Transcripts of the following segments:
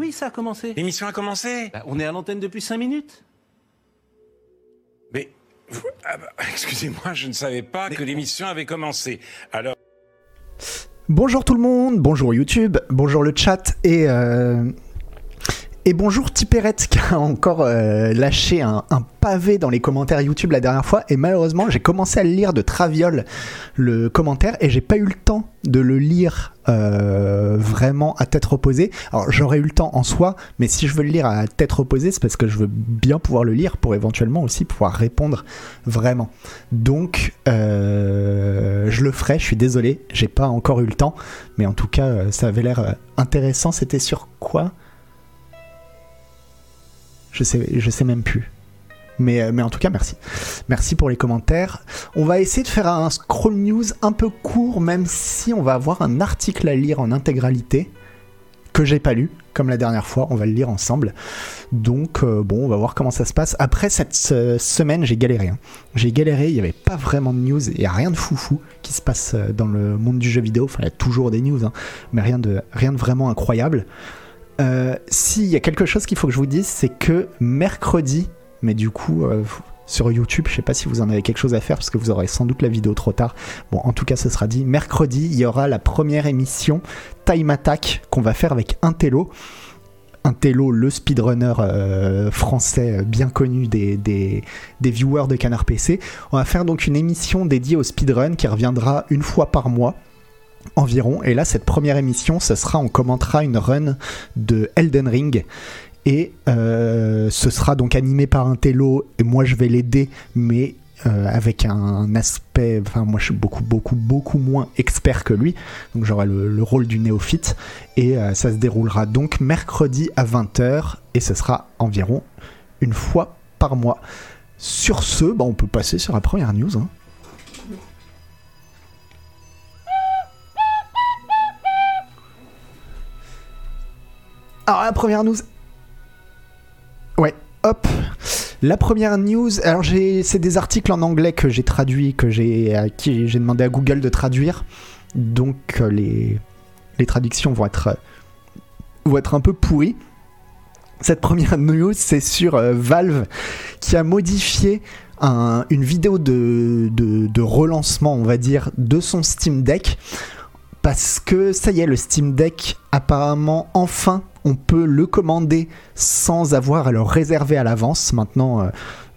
oui, ça a commencé. L'émission a commencé Bah, on est à l'antenne depuis 5 minutes. Mais, ah bah, excusez-moi, je ne savais pas que l'émission avait commencé. Alors, Bonjour tout le monde, bonjour YouTube, bonjour le chat et euh, et bonjour Tipérette qui a encore euh, lâché un, pavé dans les commentaires YouTube la dernière fois et malheureusement j'ai commencé à le lire de traviole le commentaire et j'ai pas eu le temps de le lire euh, vraiment à tête reposée. Alors j'aurais eu le temps en soi, mais si je veux le lire à tête reposée, c'est parce que je veux bien pouvoir le lire pour éventuellement aussi pouvoir répondre vraiment. Donc euh, je le ferai, je suis désolé, j'ai pas encore eu le temps, mais en tout cas ça avait l'air intéressant. C'était sur quoi? Je sais, même plus. Mais, euh, mais en tout cas, merci. Merci pour les commentaires. On va essayer de faire un scroll news un peu court, même si on va avoir un article à lire en intégralité que j'ai pas lu, comme la dernière fois. On va le lire ensemble. Donc, euh, bon, on va voir comment ça se passe. Après cette euh, semaine, j'ai galéré. hein. J'ai galéré, il n'y avait pas vraiment de news, il n'y a rien de foufou qui se passe dans le monde du jeu vidéo. Enfin, il y a toujours des news, hein, mais rien de, rien de vraiment incroyable. Euh, S'il y a quelque chose qu'il faut que je vous dise, c'est que mercredi, mais du coup, euh, sur YouTube, je sais pas si vous en avez quelque chose à faire parce que vous aurez sans doute la vidéo trop tard. Bon, en tout cas, ce sera dit. Mercredi, il y aura la première émission Time Attack qu'on va faire avec Intello. Intello, le speedrunner euh, français bien connu des, des, des viewers de Canard PC. On va faire donc une émission dédiée au speedrun qui reviendra une fois par mois environ. Et là, cette première émission, ce sera, on commentera une run de Elden Ring. Et euh, ce sera donc animé par un télo, et moi je vais l'aider, mais euh, avec un aspect, enfin moi je suis beaucoup beaucoup beaucoup moins expert que lui, donc j'aurai le, le rôle du néophyte, et euh, ça se déroulera donc mercredi à 20h, et ce sera environ une fois par mois. Sur ce, bah, on peut passer sur la première news. hein. Alors la première news. Ouais, hop. La première news. Alors c'est des articles en anglais que j'ai traduits, que j'ai, j'ai demandé à Google de traduire. Donc euh, les, les traductions vont être, vont être un peu pourries. Cette première news, c'est sur euh, Valve qui a modifié un- une vidéo de, de relancement, on va dire, de son Steam Deck. Parce que ça y est, le Steam Deck, apparemment, enfin, on peut le commander sans avoir à le réserver à l'avance. Maintenant, euh,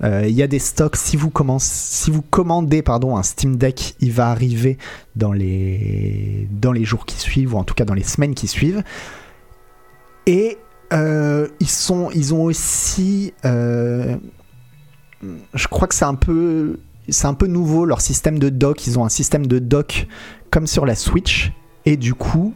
euh, il y a des stocks. Si vous, commandez pardon, un Steam Deck, il va arriver dans les, dans les jours qui suivent, ou en tout cas dans les semaines qui suivent. Et euh, ils, sont, ont aussi... je crois que c'est un peu... C'est un peu nouveau leur système de dock. Ils ont un système de dock comme sur la Switch. Et du coup,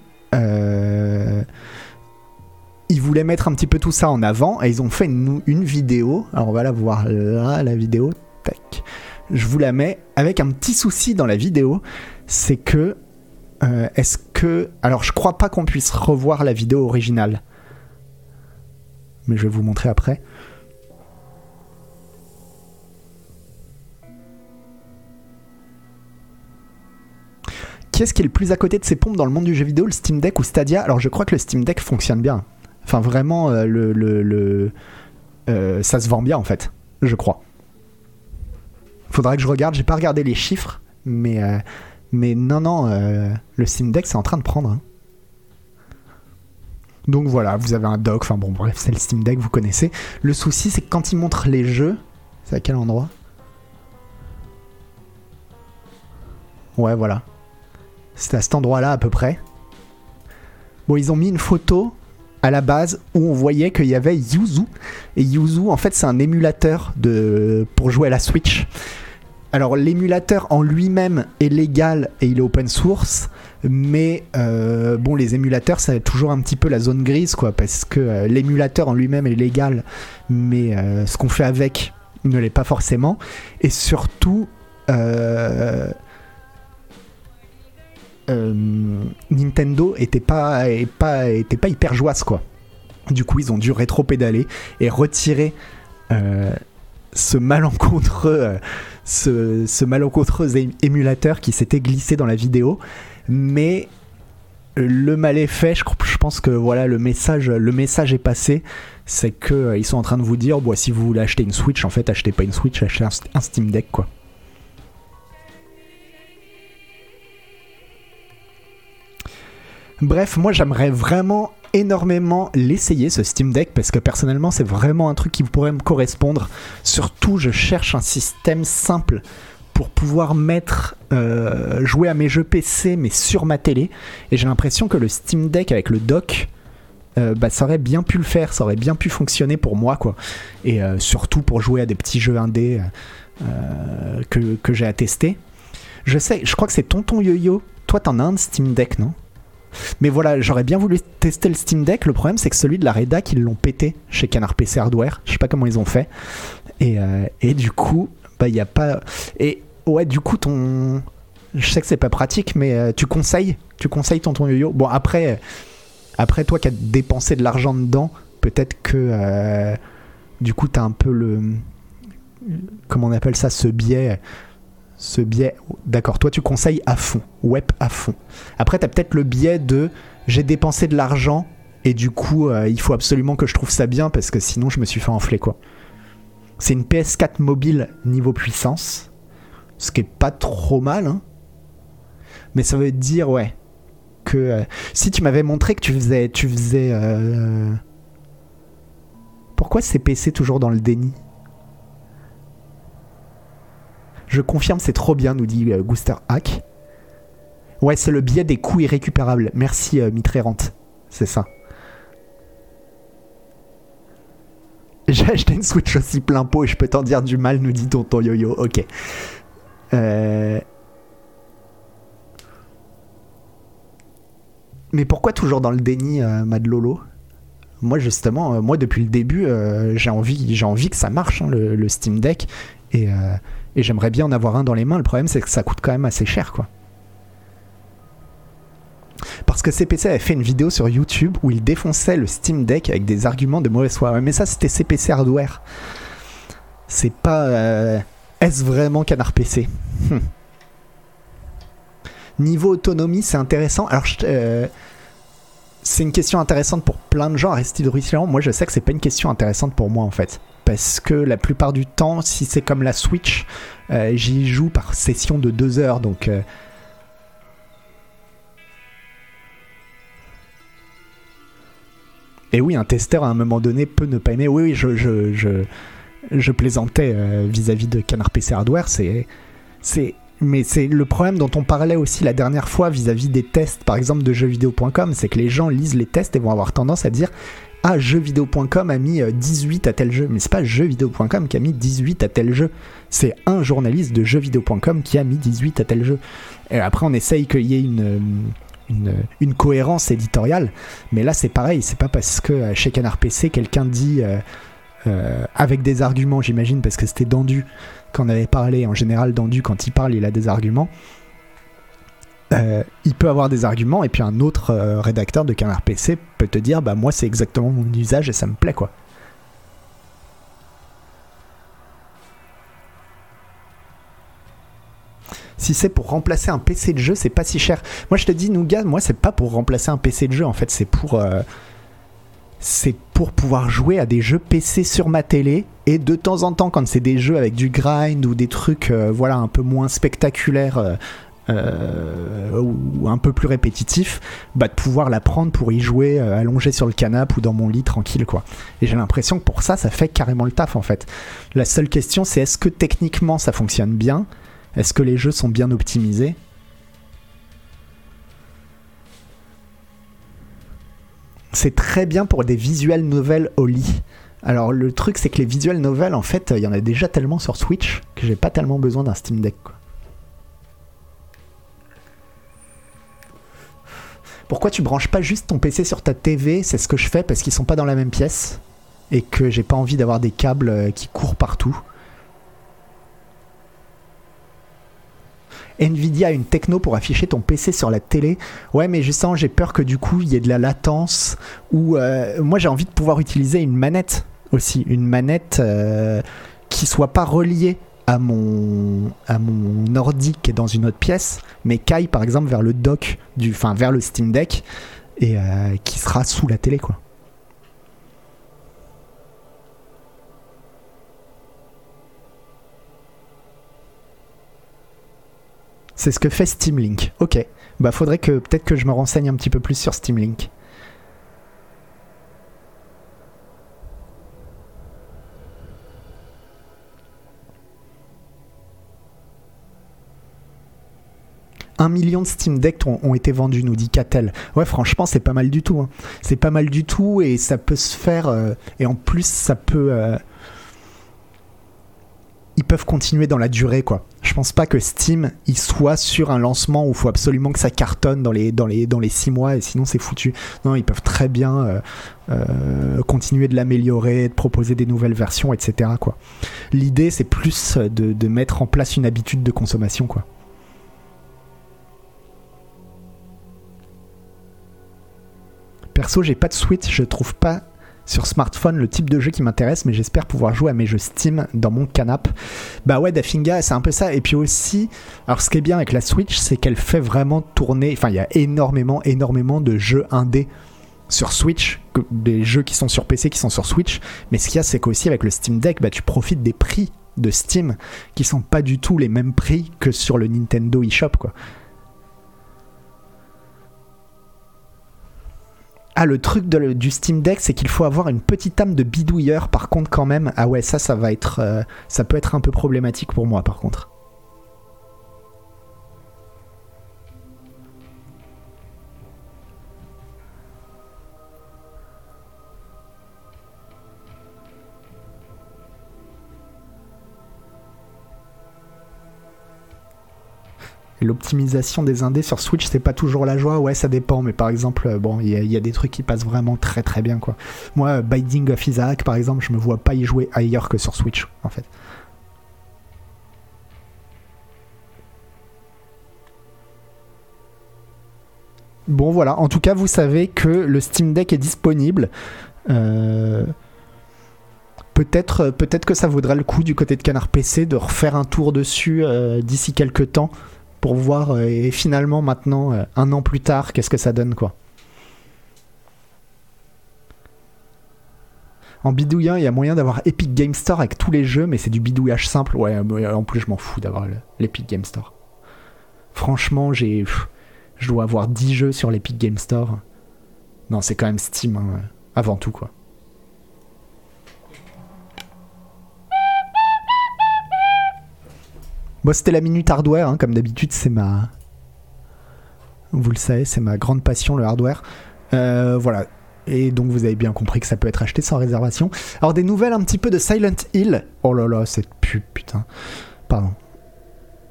ils voulaient mettre un petit peu tout ça en avant. Et ils ont fait une, vidéo. Alors on va la voir là, la vidéo. Tac. Je vous la mets avec un petit souci dans la vidéo. C'est que. euh, Est-ce que. Alors je crois pas qu'on puisse revoir la vidéo originale. Mais je vais vous montrer après. Qui est-ce qui est le plus à côté de ses pompes dans le monde du jeu vidéo, le Steam Deck ou Stadia? Alors je crois que le Steam Deck fonctionne bien. Enfin vraiment, euh, le, le- le- euh, ça se vend bien en fait, je crois. Faudrait que je regarde, j'ai pas regardé les chiffres, mais, euh, mais non, non, le Steam Deck c'est en train de prendre. hein. Donc voilà, vous avez un dock, enfin bon bref, c'est le Steam Deck, vous connaissez. Le souci c'est que quand il montre les jeux, c'est à quel endroit? Ouais, voilà. C'est à cet endroit-là à peu près. Bon, ils ont mis une photo à la base où on voyait qu'il y avait Yuzu. Et Yuzu, en fait, c'est un émulateur de... pour jouer à la Switch. Alors, l'émulateur en lui-même est légal et il est open source. Mais euh, bon, les émulateurs, ça toujours un petit peu la zone grise, quoi. Parce que euh, l'émulateur en lui-même est légal. Mais euh, ce qu'on fait avec ne l'est pas forcément. Et surtout. Euh, Nintendo était pas, était pas hyper joisse quoi. Du coup, ils ont dû rétro-pédaler et retirer euh, ce malencontreux, euh, ce, émulateur qui s'était glissé dans la vidéo. Mais le mal est fait. Je, je pense que voilà le message, le message est passé. C'est que euh, ils sont en train de vous dire, bon, si vous voulez acheter une Switch, en fait, achetez pas une Switch, achetez un, un Steam Deck, quoi. Bref, moi j'aimerais vraiment énormément l'essayer ce Steam Deck parce que personnellement c'est vraiment un truc qui pourrait me correspondre. Surtout je cherche un système simple pour pouvoir mettre euh, jouer à mes jeux PC mais sur ma télé et j'ai l'impression que le Steam Deck avec le dock euh, bah, ça aurait bien pu le faire, ça aurait bien pu fonctionner pour moi quoi et euh, surtout pour jouer à des petits jeux indés que, que j'ai à tester. Je sais, je crois que c'est Tonton Yo-Yo. Toi t'en as un Steam Deck non? Mais voilà, j'aurais bien voulu tester le Steam Deck. Le problème, c'est que celui de la Redac, ils l'ont pété chez Canard PC Hardware. Je sais pas comment ils ont fait. Et, euh, et du coup, bah, il n'y a pas. Et ouais, du coup, ton. Je sais que c'est pas pratique, mais euh, tu conseilles Tu conseilles ton ton yo-yo Bon, après, après, toi qui as dépensé de l'argent dedans, peut-être que. Euh, du coup, tu as un peu le. Comment on appelle ça Ce biais ce biais, d'accord, toi tu conseilles à fond, web à fond. Après, tu peut-être le biais de j'ai dépensé de l'argent et du coup, euh, il faut absolument que je trouve ça bien parce que sinon je me suis fait enfler quoi. C'est une PS4 mobile niveau puissance, ce qui est pas trop mal, hein. Mais ça veut dire, ouais, que euh, si tu m'avais montré que tu faisais. Tu faisais euh, Pourquoi c'est PC toujours dans le déni? Je confirme, c'est trop bien, nous dit euh, Guster Hack. Ouais, c'est le biais des coûts irrécupérables. Merci, euh. C'est ça. J'ai acheté une Switch aussi plein pot et je peux t'en dire du mal, nous dit tonton yo-yo. Ok. Euh... Mais pourquoi toujours dans le déni, euh, Mad Lolo Moi, justement, euh, moi depuis le début, euh, j'ai envie, envie que ça marche, hein, le, le, Steam Deck. Et, et j'aimerais bien en avoir un dans les mains. Le problème, c'est que ça coûte quand même assez cher, quoi. Parce que CPC avait fait une vidéo sur YouTube où il défonçait le Steam Deck avec des arguments de mauvaise foi. Mais ça, c'était CPC Hardware. C'est pas. Euh, Est-ce vraiment Canard PC hum. Niveau autonomie, c'est intéressant. Alors, euh, c'est une question intéressante pour plein de gens. Aristide Ruisselant, moi, je sais que c'est pas une question intéressante pour moi, en fait parce que la plupart du temps, si c'est comme la Switch, euh, j'y joue par session de deux heures, donc. Euh... Et oui, un testeur à un moment donné peut ne pas aimer. Oui, oui, je, plaisantais euh, vis-à-vis de Canard PC Hardware. C'est, c'est, mais c'est le problème dont on parlait aussi la dernière fois vis-à-vis des tests, par exemple de jeuxvideo.com, c'est que les gens lisent les tests et vont avoir tendance à dire ah, jeuxvideo.com a mis 18 à tel jeu. Mais c'est pas jeuxvideo.com qui a mis 18 à tel jeu. C'est un journaliste de jeuxvideo.com qui a mis 18 à tel jeu. Et après, on essaye qu'il y ait une, une, une, cohérence éditoriale. Mais là, c'est pareil. C'est pas parce que chez Canard PC, quelqu'un dit. Euh, euh, avec des arguments, j'imagine, parce que c'était Dandu qu'on avait parlé. En général, Dandu, quand il parle, il a des arguments. Euh, il peut avoir des arguments et puis un autre euh, rédacteur de Canard PC peut te dire bah moi c'est exactement mon usage et ça me plaît quoi. Si c'est pour remplacer un PC de jeu, c'est pas si cher. Moi je te dis Nougat, moi c'est pas pour remplacer un PC de jeu en fait, c'est pour euh, c'est pour pouvoir jouer à des jeux PC sur ma télé et de temps en temps quand c'est des jeux avec du grind ou des trucs voilà un peu moins spectaculaires euh, ou un peu plus répétitif, bah, de pouvoir la prendre pour y jouer euh, allongé sur le canapé ou dans mon lit tranquille quoi. Et j'ai l'impression que pour ça, ça fait carrément le taf en fait. La seule question c'est est-ce que techniquement ça fonctionne bien? Est-ce que les jeux sont bien optimisés? C'est très bien pour des visuels novels au lit. Alors le truc c'est que les visuels novels en fait il y en a déjà tellement sur Switch que j'ai pas tellement besoin d'un Steam Deck. Pourquoi tu branches pas juste ton PC sur ta TV C'est ce que je fais parce qu'ils sont pas dans la même pièce et que j'ai pas envie d'avoir des câbles euh, qui courent partout. Nvidia a une techno pour afficher ton PC sur la télé. Ouais, mais justement, j'ai peur que du coup, il y ait de la latence. Ou euh, moi, j'ai envie de pouvoir utiliser une manette aussi, une manette euh, qui soit pas reliée à mon, à mon ordi qui est dans une autre pièce, mais caille par exemple vers le dock, du, enfin vers le Steam Deck, et euh, qui sera sous la télé quoi. C'est ce que fait Steam Link. Ok. Bah faudrait que peut-être que je me renseigne un petit peu plus sur Steam Link. Un million de Steam Deck ont, été vendus, nous dit Catel. Ouais, franchement, c'est pas mal du tout. hein. C'est pas mal du tout et ça peut se faire. euh, et en plus, ça peut. euh, ils peuvent continuer dans la durée, quoi. Je pense pas que Steam il soit sur un lancement où il faut absolument que ça cartonne dans les dans les dans les six mois et sinon c'est foutu. Non, ils peuvent très bien euh, continuer de l'améliorer, de proposer des nouvelles versions, etc. L'idée c'est plus de mettre en place une habitude de consommation, quoi. Perso, j'ai pas de Switch, je trouve pas sur smartphone le type de jeu qui m'intéresse, mais j'espère pouvoir jouer à mes jeux Steam dans mon canap. Bah ouais, Dafinga, c'est un peu ça. Et puis aussi, alors ce qui est bien avec la Switch, c'est qu'elle fait vraiment tourner. Enfin, il y a énormément, énormément de jeux indés sur Switch, des jeux qui sont sur PC, qui sont sur Switch. Mais ce qu'il y a, c'est qu'aussi avec le Steam Deck, bah, tu profites des prix de Steam qui sont pas du tout les mêmes prix que sur le Nintendo eShop, quoi. Ah, le truc du Steam Deck, c'est qu'il faut avoir une petite âme de bidouilleur, par contre, quand même. Ah ouais, ça, ça va être. euh, ça peut être un peu problématique pour moi, par contre. L'optimisation des indés sur Switch, c'est pas toujours la joie. Ouais, ça dépend. Mais par exemple, euh, bon, il y, a- des trucs qui passent vraiment très très bien, quoi. Moi, euh, Binding of Isaac, par exemple, je me vois pas y jouer ailleurs que sur Switch, en fait. Bon, voilà. En tout cas, vous savez que le Steam Deck est disponible. Euh, Peut-être peut que ça vaudra le coup du côté de Canard PC de refaire un tour dessus d'ici quelques temps voir euh, et finalement maintenant euh, un an plus tard qu'est-ce que ça donne quoi. En bidouillant, il y a moyen d'avoir Epic Game Store avec tous les jeux, mais c'est du bidouillage simple. Ouais, mais en plus, je m'en fous d'avoir le- l'Epic Game Store. Franchement, j'ai, je dois avoir 10 jeux sur l'Epic Game Store. Non, c'est quand même Steam, hein, avant tout, quoi. Bon, c'était la minute hardware, hein, comme d'habitude, c'est ma. Vous le savez, c'est ma grande passion, le hardware. Euh, voilà. Et donc, vous avez bien compris que ça peut être acheté sans réservation. Alors, des nouvelles un petit peu de Silent Hill. Oh là là, cette pub, putain. Pardon.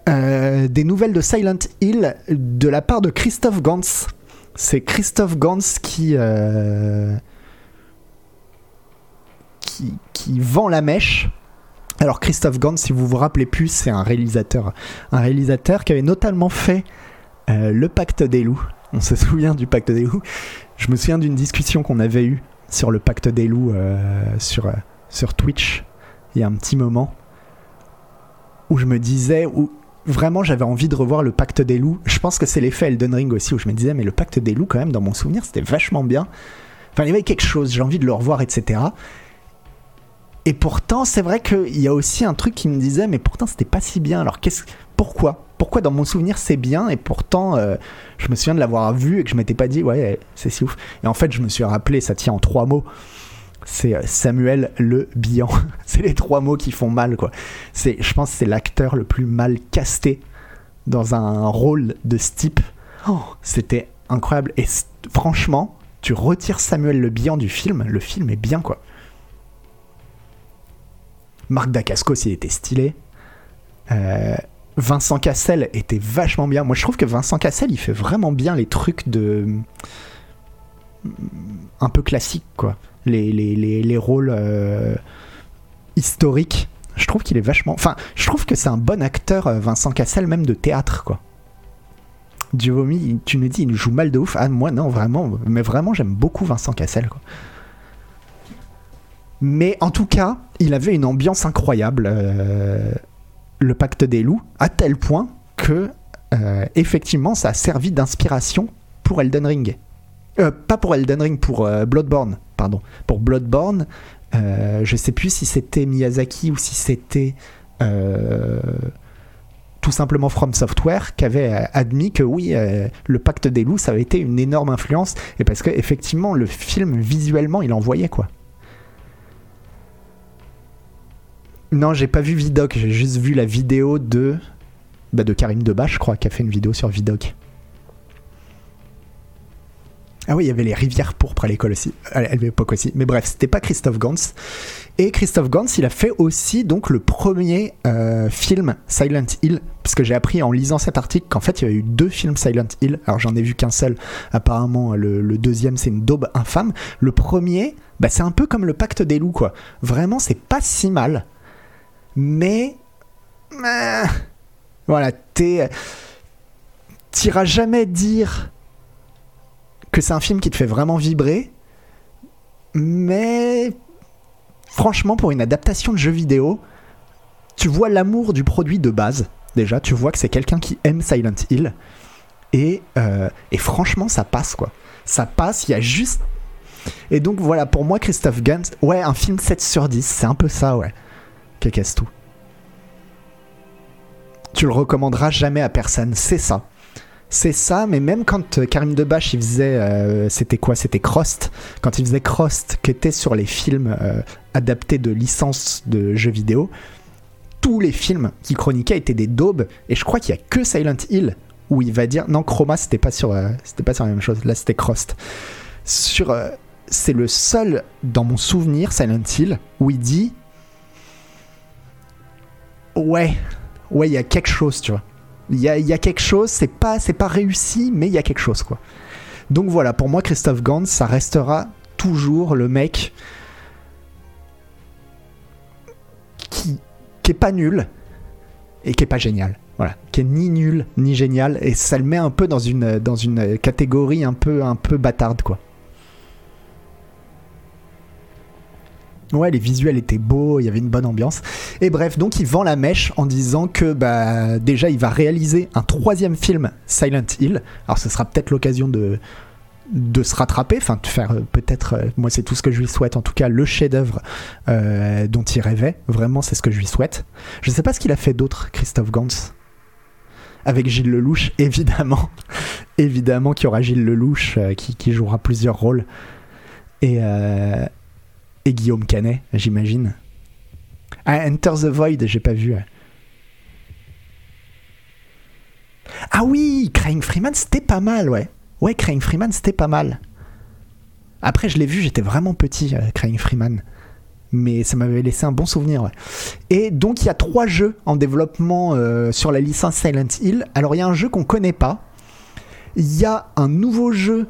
Euh, des nouvelles de Silent Hill de la part de Christophe Gans. C'est Christophe Gans qui, euh, qui, qui vend la mèche. Alors Christophe Gans, si vous vous rappelez plus, c'est un réalisateur, un réalisateur qui avait notamment fait euh, Le Pacte des loups. On se souvient du Pacte des loups. Je me souviens d'une discussion qu'on avait eue sur le Pacte des loups euh, sur, euh, sur Twitch il y a un petit moment où je me disais où vraiment j'avais envie de revoir le Pacte des loups. Je pense que c'est l'effet Elden Ring aussi où je me disais mais le Pacte des loups quand même dans mon souvenir c'était vachement bien. Enfin il y avait quelque chose, j'ai envie de le revoir etc. Et pourtant, c'est vrai qu'il y a aussi un truc qui me disait, mais pourtant, c'était pas si bien. Alors, qu'est-ce, pourquoi? Pourquoi dans mon souvenir c'est bien et pourtant, euh, je me souviens de l'avoir vu et que je m'étais pas dit, ouais, c'est si ouf. Et en fait, je me suis rappelé, ça tient en trois mots. C'est euh, Samuel Le Bihan. c'est les trois mots qui font mal, quoi. C'est, je pense, que c'est l'acteur le plus mal casté dans un rôle de ce type. Oh, c'était incroyable. Et franchement, tu retires Samuel Le Bihan du film, le film est bien, quoi. Marc Dacascos, il était stylé. Euh, Vincent Cassel était vachement bien. Moi, je trouve que Vincent Cassel, il fait vraiment bien les trucs de. un peu classiques, quoi. Les, les, les, les rôles euh, historiques. Je trouve qu'il est vachement. Enfin, je trouve que c'est un bon acteur, euh, Vincent Cassel, même de théâtre, quoi. Duomi, tu nous dis, il joue mal de ouf. Ah, moi, non, vraiment. Mais vraiment, j'aime beaucoup Vincent Cassel, quoi. Mais en tout cas, il avait une ambiance incroyable. euh, le pacte des loups, à tel point que, euh, effectivement, ça a servi d'inspiration pour Elden Ring. Euh, pas pour Elden Ring, pour Bloodborne, pardon. Pour Bloodborne, je sais plus si c'était Miyazaki ou si c'était tout simplement From Software qui avait admis que oui, le pacte des loups, ça avait été une énorme influence, et parce que effectivement, le film visuellement, il envoyait quoi. Non, j'ai pas vu Vidoc, j'ai juste vu la vidéo de bah, de Karim Debache, je crois, qui a fait une vidéo sur Vidoc. Ah oui, il y avait les rivières pourpres à l'école aussi, l'époque aussi. Mais bref, c'était pas Christophe Gans. Et Christophe Gans, il a fait aussi donc le premier euh, film Silent Hill, parce que j'ai appris en lisant cet article qu'en fait il y avait eu deux films Silent Hill. Alors j'en ai vu qu'un seul. Apparemment, le, le deuxième c'est une daube infâme. Le premier, bah, c'est un peu comme le Pacte des loups, quoi. Vraiment, c'est pas si mal, mais euh, voilà, t'iras jamais dire que c'est un film qui te fait vraiment vibrer, mais franchement, pour une adaptation de jeu vidéo, tu vois l'amour du produit de base. Déjà, tu vois que c'est quelqu'un qui aime Silent Hill. Et, euh, franchement, ça passe quoi. Ça passe, il y a juste. Et donc voilà, pour moi, Christophe Gans, ouais, un film 7 sur 10, c'est un peu ça, ouais. Qu'est-ce tout. Tu le recommanderas jamais à personne, c'est ça. C'est ça, mais même quand euh, Karim Debache il faisait, euh, c'était quoi? C'était Crost. Quand il faisait Crost, qui était sur les films euh, adaptés de licences de jeux vidéo, tous les films qui chroniquaient étaient des daubes. Et je crois qu'il y a que Silent Hill où il va dire non Chroma c'était pas sur, c'était pas sur la même chose. Là c'était Crost. Sur, c'est le seul dans mon souvenir Silent Hill où il dit ouais, ouais il y a quelque chose, tu vois. Il y a, quelque chose, c'est pas, c'est pas réussi, mais il y a quelque chose, quoi. Donc voilà, pour moi, Christophe Gans, ça restera toujours le mec qui, qui est pas nul et qui est pas génial. Voilà, qui est ni nul ni génial et ça le met un peu dans une, dans une catégorie un peu, un peu bâtarde, quoi. Les visuels étaient beaux, il y avait une bonne ambiance. Et bref, donc il vend la mèche en disant que bah déjà il va réaliser un troisième film Silent Hill. Alors ce sera peut-être l'occasion de de se rattraper, enfin de faire euh, peut-être, euh, moi c'est tout ce que je lui souhaite, en tout cas le chef-d'œuvre euh, dont il rêvait. Vraiment, c'est ce que je lui souhaite. Je sais pas ce qu'il a fait d'autre, Christophe Gans. Avec Gilles Lelouch, évidemment, évidemment qu'il y aura Gilles Lelouch qui, jouera plusieurs rôles. Et, et Guillaume Canet, j'imagine. Ah, Enter the Void, j'ai pas vu. Ah oui, Crying Freeman, c'était pas mal, ouais. Ouais, Crying Freeman, c'était pas mal. Après, je l'ai vu, j'étais vraiment petit, euh, Crying Freeman. Mais ça m'avait laissé un bon souvenir. Et donc, il y a trois jeux en développement euh, sur la licence Silent Hill. Alors, il y a un jeu qu'on connaît pas. Il y a un nouveau jeu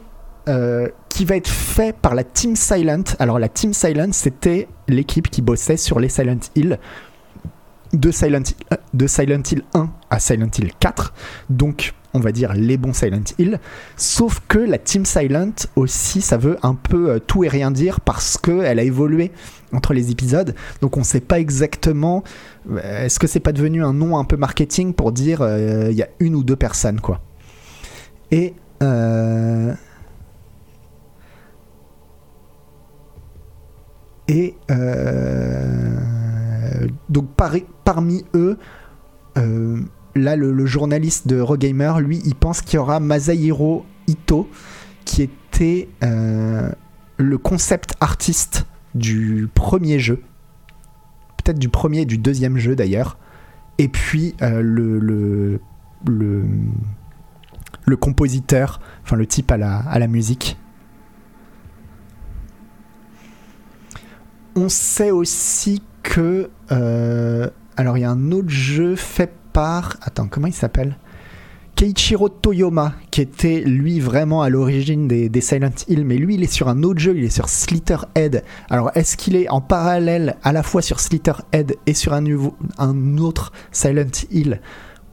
euh, qui va être fait par la Team Silent. Alors la Team Silent, c'était l'équipe qui bossait sur les Silent Hill de Silent Hill, euh, de Silent Hill 1 à Silent Hill 4. Donc on va dire les bons Silent Hill. Sauf que la Team Silent aussi, ça veut un peu euh, tout et rien dire parce qu'elle a évolué entre les épisodes. Donc on sait pas exactement. euh, Est-ce que c'est pas devenu un nom un peu marketing pour dire euh, il y a une ou deux personnes quoi. Et euh, Et euh, donc par- parmi eux, euh, là le, journaliste de Eurogamer, lui, il pense qu'il y aura Masahiro Ito, qui était euh, le concept artiste du premier jeu, peut-être du premier et du deuxième jeu d'ailleurs, et puis le, le, compositeur, enfin le type à la musique. On sait aussi que. euh, alors, il y a un autre jeu fait par. Attends, comment il s'appelle? Keiichiro Toyoma, qui était lui vraiment à l'origine des, Silent Hill, mais lui il est sur un autre jeu, il est sur Slitterhead. Alors est-ce qu'il est en parallèle à la fois sur Slitterhead et sur un, un autre Silent Hill?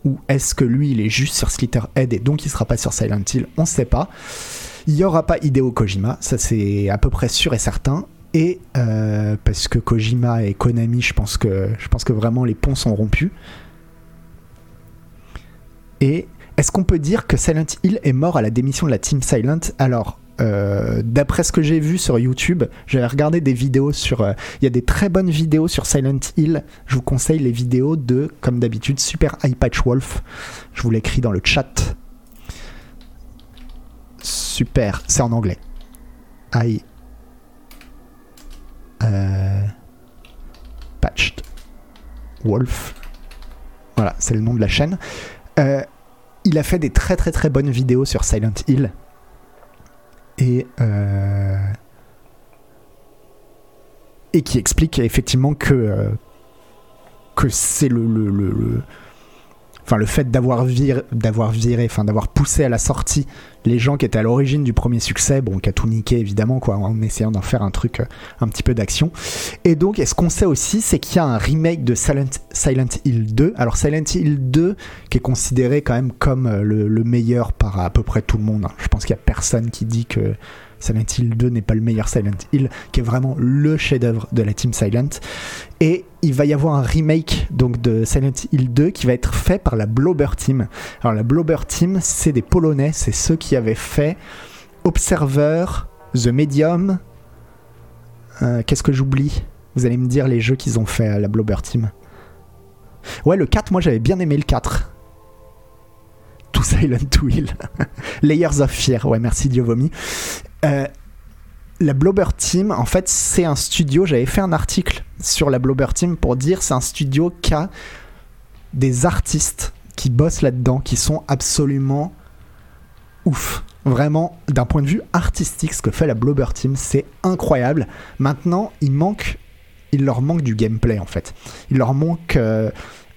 Ou est-ce que lui il est juste sur Slitterhead et donc il sera pas sur Silent Hill? On sait pas. Il y aura pas Hideo Kojima, ça c'est à peu près sûr et certain. Et euh, parce que Kojima et Konami, je pense que vraiment les ponts sont rompus. Et est-ce qu'on peut dire que Silent Hill est mort à la démission de la Team Silent? Alors, euh, d'après ce que j'ai vu sur YouTube, j'avais regardé des vidéos sur. euh, Il y a des très bonnes vidéos sur Silent Hill. Je vous conseille les vidéos de, comme d'habitude, Super Eye Patch Wolf. Je vous l'écris dans le chat. Super, c'est en anglais. Eye. Euh, patched Wolf. Voilà, c'est le nom de la chaîne. Euh, il a fait des très très très bonnes vidéos sur Silent Hill. Et, euh, et qui explique effectivement que, que c'est le, le, le- le- enfin, le fait d'avoir viré, d'avoir enfin d'avoir poussé à la sortie les gens qui étaient à l'origine du premier succès, bon, qui a tout niqué évidemment, quoi, en essayant d'en faire un truc, euh, un petit peu d'action. Et donc, ce qu'on sait aussi, c'est qu'il y a un remake de Silent, Hill 2. Alors, Silent Hill 2, qui est considéré quand même comme euh, le, le meilleur par à peu près tout le monde. hein. Je pense qu'il n'y a personne qui dit que Silent Hill 2 n'est pas le meilleur Silent Hill, qui est vraiment le chef-d'œuvre de la team Silent. Et il va y avoir un remake donc de Silent Hill 2 qui va être fait par la Blobber Team. Alors la Blobber Team, c'est des Polonais, c'est ceux qui avaient fait Observer, The Medium. euh, Qu'est-ce que j'oublie? Vous allez me dire les jeux qu'ils ont fait à la Blobber Team. Ouais, le 4, moi j'avais bien aimé le 4. Tout Silent Hill. Layers of Fear, ouais, merci Dieu vomi. Euh, la Blobber Team, en fait, c'est un studio. J'avais fait un article sur la Blobber Team pour dire c'est un studio qui a des artistes qui bossent là-dedans, qui sont absolument ouf. Vraiment, d'un point de vue artistique, ce que fait la Blobber Team, c'est incroyable. Maintenant, il manque, il leur manque du gameplay en fait. Il leur manque euh,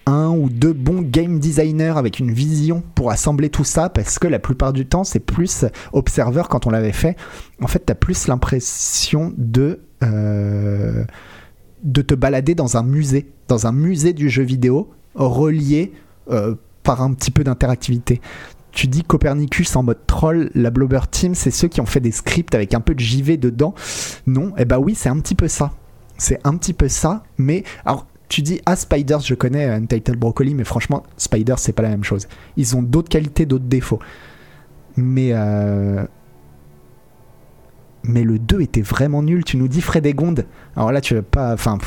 un ou deux bons game designers avec une vision pour assembler tout ça, parce que la plupart du temps, c'est plus Observer quand on l'avait fait. En fait, t'as plus l'impression de euh, de te balader dans un musée, dans un musée du jeu vidéo relié euh, par un petit peu d'interactivité. Tu dis Copernicus en mode troll, la Blobber Team, c'est ceux qui ont fait des scripts avec un peu de JV dedans. Non, eh bah oui, c'est un petit peu ça. C'est un petit peu ça, mais alors tu dis ah Spiders, je connais Untitled Broccoli, mais franchement Spiders c'est pas la même chose. Ils ont d'autres qualités, d'autres défauts. Mais euh, mais le 2 était vraiment nul. Tu nous dis Frédégonde. Alors là tu vas pas, enfin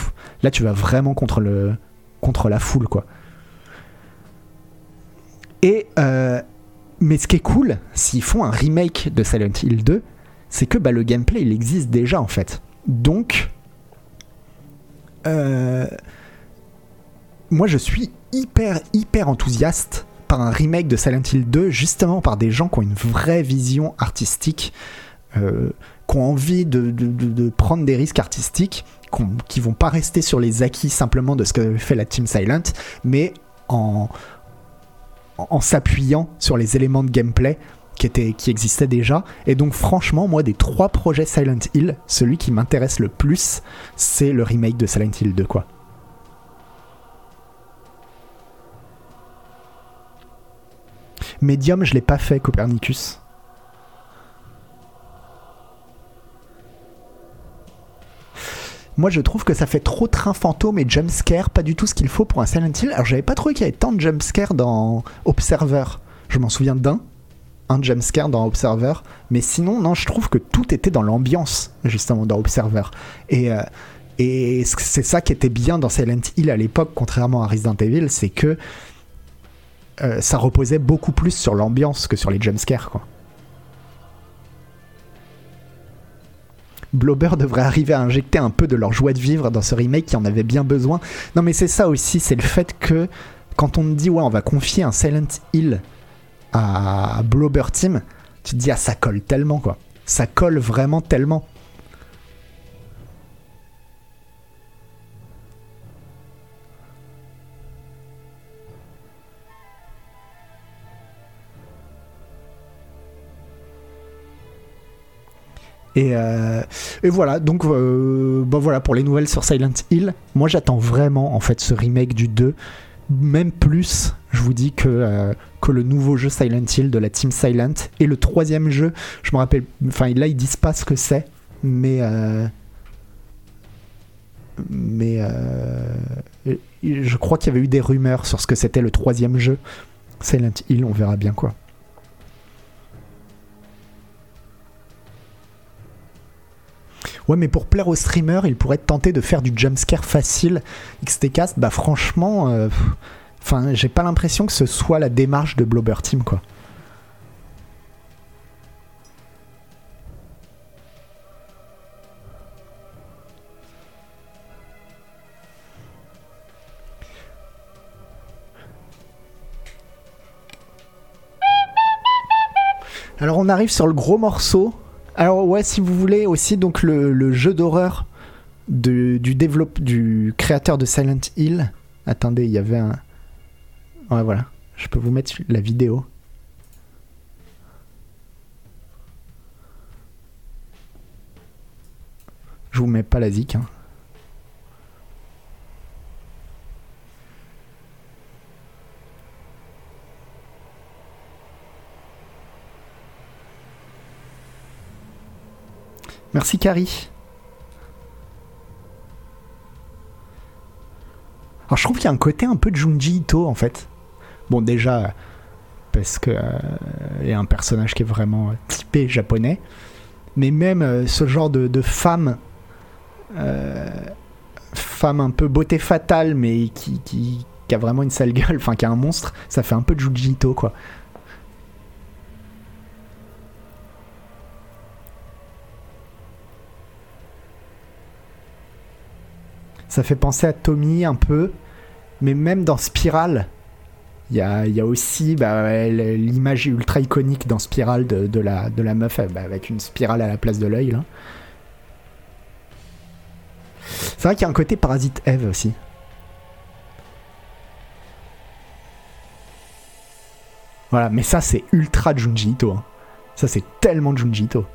là tu vas vraiment contre le contre la foule quoi. Et euh, mais ce qui est cool, s'ils font un remake de Silent Hill 2, c'est que bah, le gameplay il existe déjà en fait. Donc, euh, moi je suis hyper hyper enthousiaste par un remake de Silent Hill 2, justement par des gens qui ont une vraie vision artistique, euh, qui ont envie de, prendre des risques artistiques, qui ont- qui vont pas rester sur les acquis simplement de ce que fait la Team Silent, mais en, s'appuyant sur les éléments de gameplay qui, étaient, qui existaient déjà. Et donc franchement, moi, des trois projets Silent Hill, celui qui m'intéresse le plus, c'est le remake de Silent Hill 2, quoi. Medium, je l'ai pas fait, Copernicus. Moi, je trouve que ça fait trop train fantôme et jumpscare, pas du tout ce qu'il faut pour un Silent Hill. Alors, j'avais pas trouvé qu'il y avait tant de jumpscare dans Observer. Je m'en souviens d'un, un jumpscare dans Observer. Mais sinon, non, je trouve que tout était dans l'ambiance, justement, dans Observer. Et, euh, et c'est ça qui était bien dans Silent Hill à l'époque, contrairement à Resident Evil, c'est que euh, ça reposait beaucoup plus sur l'ambiance que sur les jumpscares, quoi. Blobber devrait arriver à injecter un peu de leur joie de vivre dans ce remake qui en avait bien besoin. Non mais c'est ça aussi, c'est le fait que quand on te dit ouais on va confier un Silent Hill à Blobber Team, tu te dis ah ça colle tellement quoi. Ça colle vraiment tellement. Et, euh, et voilà, donc euh, bah voilà pour les nouvelles sur Silent Hill. Moi j'attends vraiment en fait ce remake du 2, même plus, je vous dis, que, euh, que le nouveau jeu Silent Hill de la Team Silent. Et le troisième jeu, je me rappelle, enfin là ils disent pas ce que c'est, mais. mais je crois qu'il y avait eu des rumeurs sur ce que c'était le troisième jeu. Silent Hill, on verra bien quoi. Ouais, mais pour plaire aux streamers, il pourrait tenter de faire du jumpscare facile. XTcast, bah franchement, euh, j'ai pas l'impression que ce soit la démarche de Blobber Team, quoi. Alors on arrive sur le gros morceau. Alors ouais, si vous voulez aussi donc le, jeu d'horreur du développe du créateur de Silent Hill. Attendez, il y avait un. Ouais voilà, je peux vous mettre la vidéo. Je vous mets pas la zik. hein. Merci Carrie. Alors je trouve qu'il y a un côté un peu de Junji Ito en fait. Bon déjà parce que euh, il y a un personnage qui est vraiment euh, typé japonais, mais même euh, ce genre de, femme, femme un peu beauté fatale mais qui, qui, qui a vraiment une sale gueule, enfin qui a un monstre, ça fait un peu de Junji Ito quoi. Ça fait penser à Tommy un peu, mais même dans Spiral, il y a, aussi bah, l'image ultra iconique dans Spiral de, la, meuf bah, avec une spirale à la place de l'œil. C'est vrai qu'il y a un côté Parasite Eve aussi. Voilà, mais ça c'est ultra Junji Ito. hein. Ça c'est tellement Junji Ito.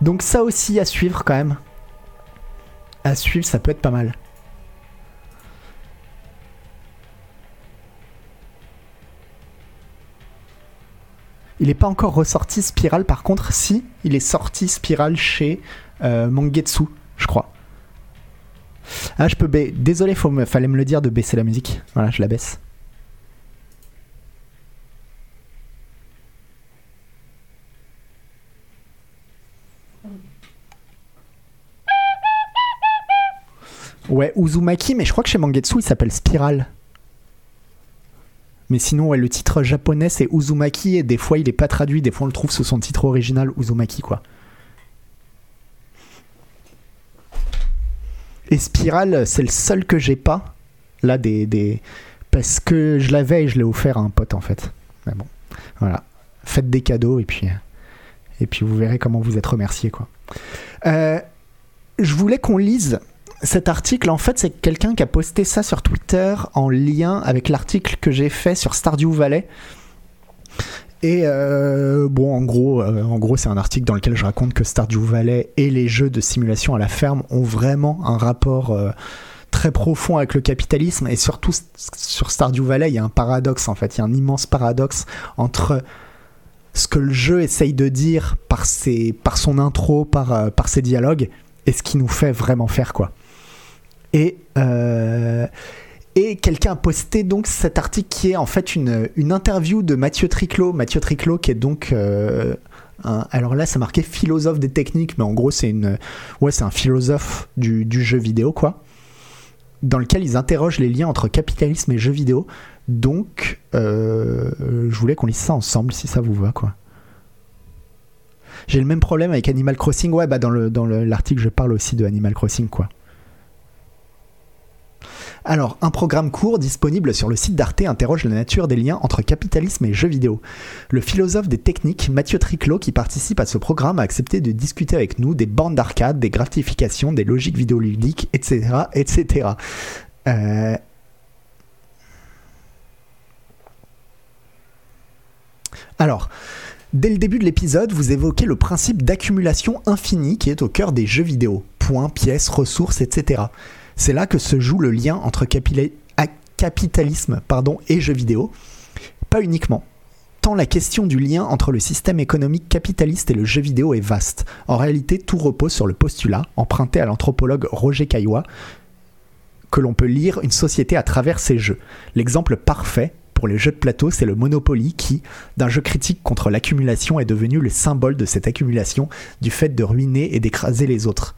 Donc ça aussi à suivre quand même à suivre, ça peut être pas mal. Il n'est pas encore ressorti Spiral, par contre, si, il est sorti Spiral chez euh, Mangetsu, je crois. Ah, je peux Désolé, faut me... fallait me le dire de baisser la musique. Voilà, je la baisse. Ouais, Uzumaki, mais je crois que chez Mangetsu, il s'appelle Spiral. Mais sinon, ouais, le titre japonais, c'est Uzumaki, et des fois, il est pas traduit, des fois, on le trouve sous son titre original, Uzumaki, quoi. Et Spiral, c'est le seul que j'ai pas, là, des. Parce que je l'avais et je l'ai offert à un pote, en fait. Mais bon, voilà. Faites des cadeaux, et puis... Et puis, vous verrez comment vous êtes remerciés, quoi. Euh, je voulais qu'on lise cet article, en fait, c'est quelqu'un qui a posté ça sur Twitter en lien avec l'article que j'ai fait sur Stardew Valley. Et euh, bon, en gros, euh, en gros, c'est un article dans lequel je raconte que Stardew Valley et les jeux de simulation à la ferme ont vraiment un rapport euh, très profond avec le capitalisme. Et surtout sur Stardew Valley, il y a un paradoxe en fait. Il y a un immense paradoxe entre ce que le jeu essaye de dire par, son intro, par, par ses dialogues, et ce qui nous fait vraiment faire quoi. Et, euh, et quelqu'un a posté donc cet article qui est en fait une, une interview de Mathieu Triclot. Mathieu Triclot qui est donc euh, alors là ça marquait philosophe des techniques, mais en gros c'est une ouais c'est un philosophe du, jeu vidéo quoi. Dans lequel ils interrogent les liens entre capitalisme et jeux vidéo. Donc euh, je voulais qu'on lise ça ensemble si ça vous va quoi. J'ai le même problème avec Animal Crossing. Ouais, bah dans le dans le- l'article, je parle aussi de Animal Crossing, quoi. Alors, un programme court disponible sur le site d'Arte interroge la nature des liens entre capitalisme et jeux vidéo. Le philosophe des techniques Mathieu Triclot, qui participe à ce programme, a accepté de discuter avec nous des bornes d'arcade, des gratifications, des logiques vidéoludiques, etc., etc. Euh, Alors, Dès le début de l'épisode, vous évoquez le principe d'accumulation infinie qui est au cœur des jeux vidéo. Points, pièces, ressources, etc. C'est là que se joue le lien entre capitalisme et jeux vidéo. Pas uniquement. Tant la question du lien entre le système économique capitaliste et le jeu vidéo est vaste. En réalité, tout repose sur le postulat, emprunté à l'anthropologue Roger Caillois, que l'on peut lire une société à travers ses jeux. L'exemple parfait Pour les jeux de plateau, c'est le Monopoly qui, d'un jeu critique contre l'accumulation, est devenu le symbole de cette accumulation, du fait de ruiner et d'écraser les autres.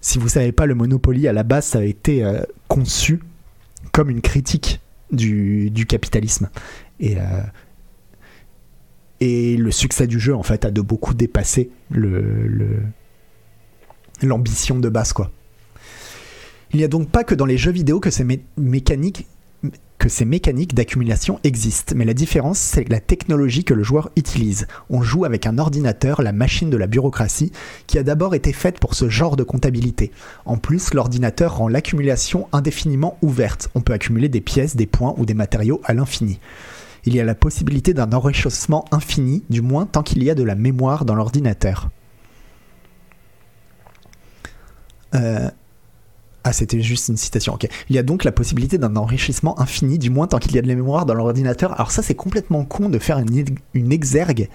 Si vous savez pas, le Monopoly, à la base, a été euh, conçu comme une critique du, capitalisme. Et, euh, et le succès du jeu, en fait, a de beaucoup dépassé l'ambition de base. Il n'y a donc pas que dans les jeux vidéo que ces mé- mécaniques que ces mécaniques d'accumulation existent, mais la différence, c'est la technologie que le joueur utilise. On joue avec un ordinateur, la machine de la bureaucratie, qui a d'abord été faite pour ce genre de comptabilité. En plus, l'ordinateur rend l'accumulation indéfiniment ouverte. On peut accumuler des pièces, des points ou des matériaux à l'infini. Il y a la possibilité d'un enrichissement infini, du moins tant qu'il y a de la mémoire dans l'ordinateur. Euh, Ah, c'était juste une citation, ok. Il y a donc la possibilité d'un enrichissement infini, du moins tant qu'il y a de la mémoire dans l'ordinateur. Alors ça, c'est complètement con de faire une, exergue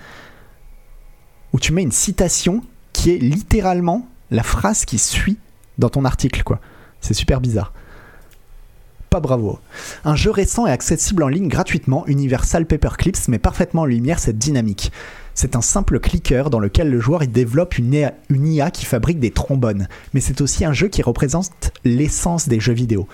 où tu mets une citation qui est littéralement la phrase qui suit dans ton article, quoi. C'est super bizarre. Pas bravo. Un jeu récent est accessible en ligne gratuitement, Universal Paperclips met parfaitement en lumière cette dynamique. C'est un simple clicker dans lequel le joueur y développe une IA, une IA qui fabrique des trombones, mais c'est aussi un jeu qui représente l'essence des jeux vidéo.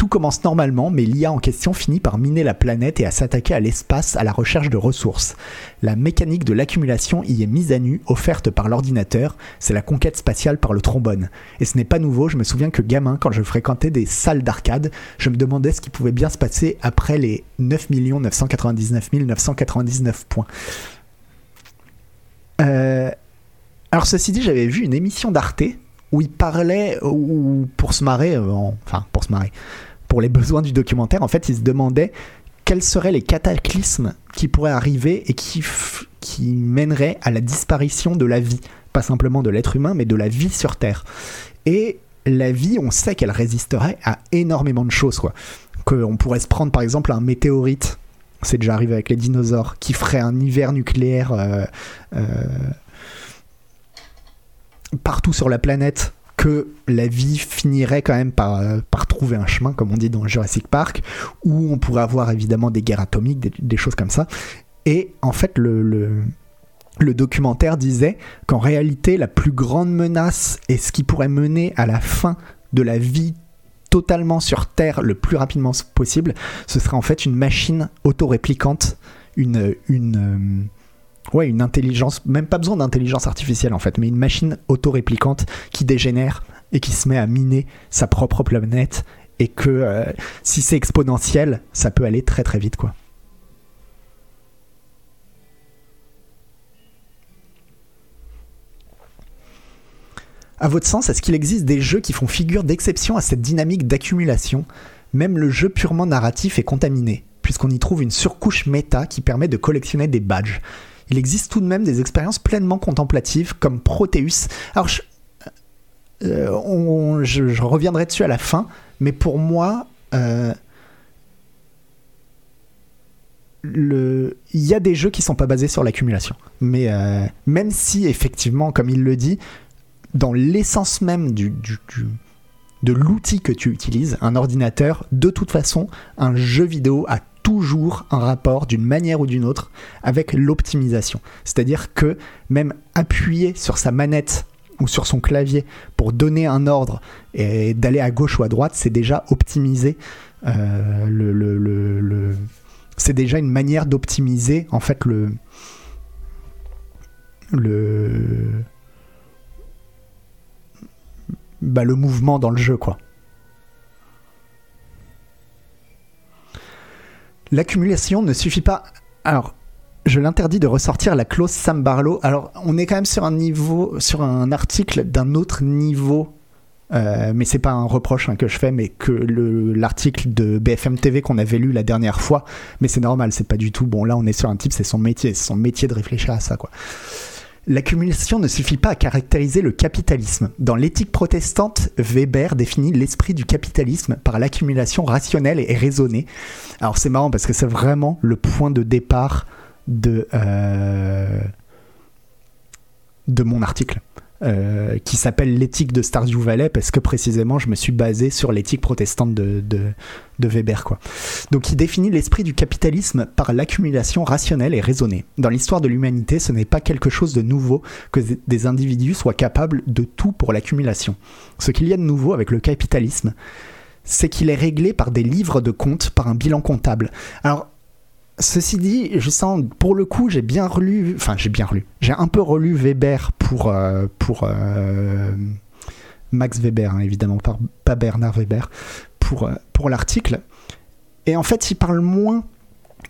Tout commence normalement, mais l'IA en question finit par miner la planète et à s'attaquer à l'espace à la recherche de ressources. La mécanique de l'accumulation y est mise à nu, offerte par l'ordinateur, c'est la conquête spatiale par le trombone. Et ce n'est pas nouveau, je me souviens que gamin, quand je fréquentais des salles d'arcade, je me demandais ce qui pouvait bien se passer après les 9 999 999 points. Euh, alors ceci dit, j'avais vu une émission d'Arte où il parlait, ou pour se marrer, euh, en- enfin pour se marrer, pour les besoins du documentaire, en fait, il se demandait quels seraient les cataclysmes qui pourraient arriver et qui, qui mèneraient à la disparition de la vie, pas simplement de l'être humain, mais de la vie sur Terre. Et la vie, on sait qu'elle résisterait à énormément de choses, quoi. Qu'on pourrait se prendre par exemple un météorite, c'est déjà arrivé avec les dinosaures, qui ferait un hiver nucléaire euh, euh, partout sur la planète, que la vie finirait quand même par, euh, par trouver un chemin, comme on dit dans Jurassic Park, où on pourrait avoir évidemment des guerres atomiques, des, choses comme ça. Et en fait, le documentaire disait qu'en réalité, la plus grande menace et ce qui pourrait mener à la fin de la vie totalement sur Terre le plus rapidement possible, ce serait en fait une machine autoréplicante, une, euh, une intelligence, même pas besoin d'intelligence artificielle en fait, mais une machine autoréplicante qui dégénère et qui se met à miner sa propre planète et que euh, si c'est exponentiel, ça peut aller très très vite quoi. À votre sens, est-ce qu'il existe des jeux qui font figure d'exception à cette dynamique d'accumulation Même le jeu purement narratif est contaminé, puisqu'on y trouve une surcouche méta qui permet de collectionner des badges. Il existe tout de même des expériences pleinement contemplatives comme Proteus. Alors, je, euh, reviendrai dessus à la fin, mais pour moi, euh, il y a des jeux qui sont pas basés sur l'accumulation. Mais euh, même si, effectivement, comme il le dit, dans l'essence même du, de l'outil que tu utilises, un ordinateur, de toute façon, un jeu vidéo a toujours un rapport d'une manière ou d'une autre avec l'optimisation. C'est-à-dire que même appuyer sur sa manette ou sur son clavier pour donner un ordre et d'aller à gauche ou à droite, c'est déjà optimiser euh, le- c'est déjà une manière d'optimiser en fait le le bah, le mouvement dans le jeu quoi. L'accumulation ne suffit pas. Alors, je l'interdis de ressortir la clause Sam Barlow. Alors, on est quand même sur un niveau, sur un article d'un autre niveau, euh, mais c'est pas un reproche hein, que je fais, mais que le- l'article de BFM TV qu'on avait lu la dernière fois. Mais c'est normal, c'est pas du tout. Bon, là, on est sur un type, c'est son métier, c'est son métier de réfléchir à ça, quoi. L'accumulation ne suffit pas à caractériser le capitalisme. Dans l'éthique protestante, Weber définit l'esprit du capitalisme par l'accumulation rationnelle et raisonnée. Alors c'est marrant parce que c'est vraiment le point de départ de, euh, de mon article. Euh, qui s'appelle l'éthique de Stardew Valley parce que précisément je me suis basé sur l'éthique protestante de, de, Weber. Quoi. Donc il définit l'esprit du capitalisme par l'accumulation rationnelle et raisonnée. Dans l'histoire de l'humanité, ce n'est pas quelque chose de nouveau que des individus soient capables de tout pour l'accumulation. Ce qu'il y a de nouveau avec le capitalisme, c'est qu'il est réglé par des livres de comptes, par un bilan comptable. Alors Ceci dit, je sens, pour le coup, j'ai bien relu, enfin j'ai bien relu, j'ai un peu relu Weber pour, euh, pour euh, Max Weber, hein, évidemment, pas Bernard Weber, pour, euh, pour l'article. Et en fait, il parle moins,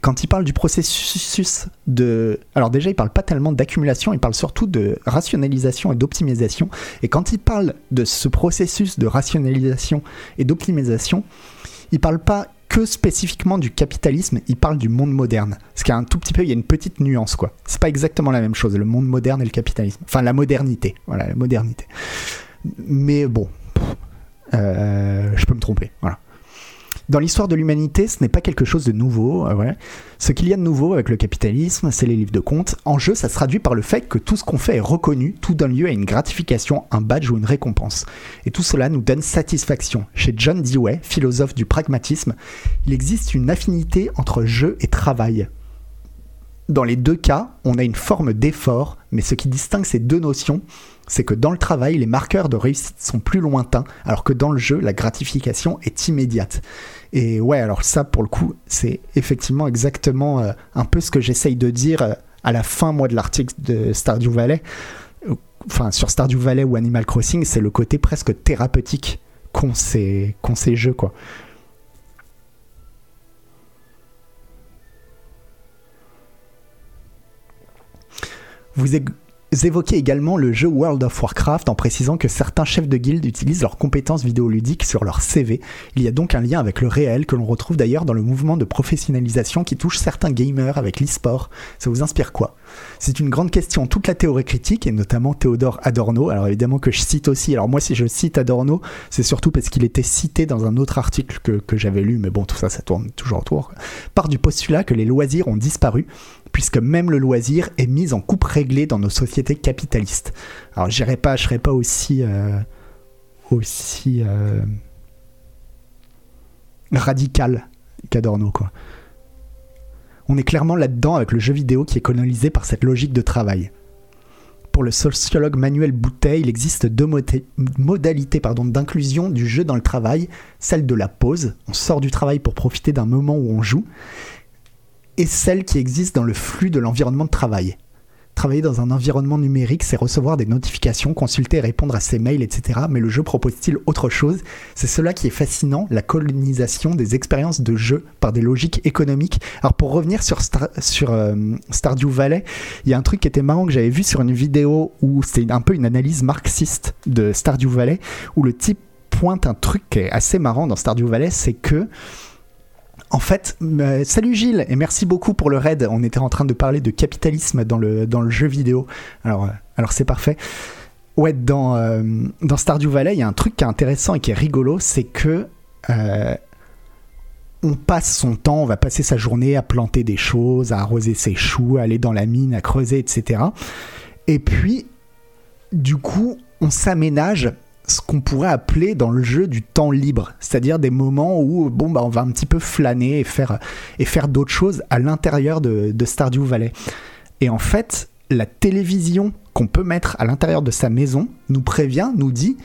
quand il parle du processus de... Alors déjà, il parle pas tellement d'accumulation, il parle surtout de rationalisation et d'optimisation. Et quand il parle de ce processus de rationalisation et d'optimisation, il parle pas que spécifiquement du capitalisme, il parle du monde moderne. Ce qui a un tout petit peu, il y a une petite nuance, quoi. C'est pas exactement la même chose, le monde moderne et le capitalisme. Enfin, la modernité. Voilà, la modernité. Mais bon, euh, je peux me tromper. Voilà. Dans l'histoire de l'humanité, ce n'est pas quelque chose de nouveau. Euh, ce qu'il y a de nouveau avec le capitalisme, c'est les livres de comptes. En jeu, ça se traduit par le fait que tout ce qu'on fait est reconnu, tout donne lieu à une gratification, un badge ou une récompense. Et tout cela nous donne satisfaction. Chez John Dewey, philosophe du pragmatisme, il existe une affinité entre jeu et travail. Dans les deux cas, on a une forme d'effort, mais ce qui distingue ces deux notions, c'est que dans le travail, les marqueurs de réussite sont plus lointains, alors que dans le jeu, la gratification est immédiate. Et ouais, alors ça, pour le coup, c'est effectivement exactement euh, un peu ce que j'essaye de dire euh, à la fin, moi, de l'article de Stardew Valley. Enfin, sur Stardew Valley ou Animal Crossing, c'est le côté presque thérapeutique qu'ont ces, ces jeux, quoi. Vous, évoquez également le jeu World of Warcraft en précisant que certains chefs de guilde utilisent leurs compétences vidéoludiques sur leur CV. Il y a donc un lien avec le réel que l'on retrouve d'ailleurs dans le mouvement de professionnalisation qui touche certains gamers avec l'e-sport. Ça vous inspire quoi? C'est une grande question. Toute la théorie critique, et notamment Théodore Adorno, alors évidemment que je cite aussi, alors moi si je cite Adorno, c'est surtout parce qu'il était cité dans un autre article que, j'avais lu, mais bon, tout ça, ça tourne toujours autour, part du postulat que les loisirs ont disparu puisque même le loisir est mis en coupe réglée dans nos sociétés capitalistes. Alors j'irai pas, je pas aussi euh, euh, radical qu'Adorno quoi. On est clairement là-dedans avec le jeu vidéo qui est colonisé par cette logique de travail. Pour le sociologue Manuel Boutet, il existe deux modalités d'inclusion du jeu dans le travail. Celle de la pause, on sort du travail pour profiter d'un moment où on joue, et celle qui existe dans le flux de l'environnement de travail. Travailler dans un environnement numérique, c'est recevoir des notifications, consulter répondre à ses mails, etc. Mais le jeu propose-t-il autre chose? C'est cela qui est fascinant, la colonisation des expériences de jeu par des logiques économiques. Alors pour revenir sur, sur euh, Stardew Valley, il y a un truc qui était marrant que j'avais vu sur une vidéo où c'est un peu une analyse marxiste de Stardew Valley, où le type pointe un truc qui est assez marrant dans Stardew Valley, c'est que en fait, euh, salut Gilles et merci beaucoup pour le raid. On était en train de parler de capitalisme dans le, dans le jeu vidéo. Alors, euh, c'est parfait. Ouais, dans, euh, dans Stardew Valley, il y a un truc qui est intéressant et qui est rigolo, c'est que on passe son temps, on va passer sa journée à planter des choses, à arroser ses choux, à aller dans la mine, à creuser, etc. Et puis, du coup, on s'aménage ce qu'on pourrait appeler dans le jeu du temps libre, c'est-à-dire des moments où bon bah on va un petit peu flâner et faire et faire d'autres choses à l'intérieur de, de Stardew Valley. Et en fait, la télévision qu'on peut mettre à l'intérieur de sa maison nous prévient, nous dit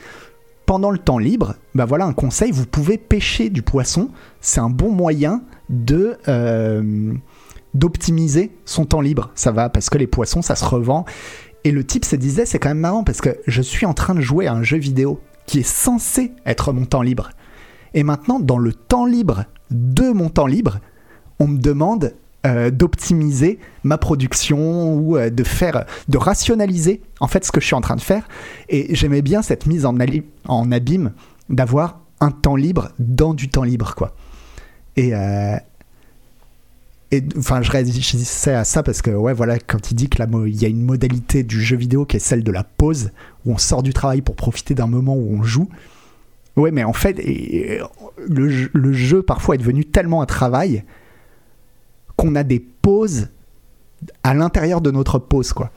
pendant le temps libre, bah voilà un conseil, vous pouvez pêcher du poisson, c'est un bon moyen de euh, d'optimiser son temps libre. Ça va parce que les poissons ça se revend et le type se disait, c'est quand même marrant parce que je suis en train de jouer à un jeu vidéo qui est censé être mon temps libre. Et maintenant, dans le temps libre de mon temps libre, on me demande euh, d'optimiser ma production ou euh, de faire, de rationaliser en fait ce que je suis en train de faire. Et j'aimais bien cette mise en, en abîme d'avoir un temps libre dans du temps libre, quoi. Et, euh, enfin, je réagissais à ça parce que, ouais, voilà, quand il dit qu'il y a une modalité du jeu vidéo qui est celle de la pause, où on sort du travail pour profiter d'un moment où on joue. Ouais, mais en fait, le, le jeu parfois est devenu tellement un travail qu'on a des pauses à l'intérieur de notre pause, quoi.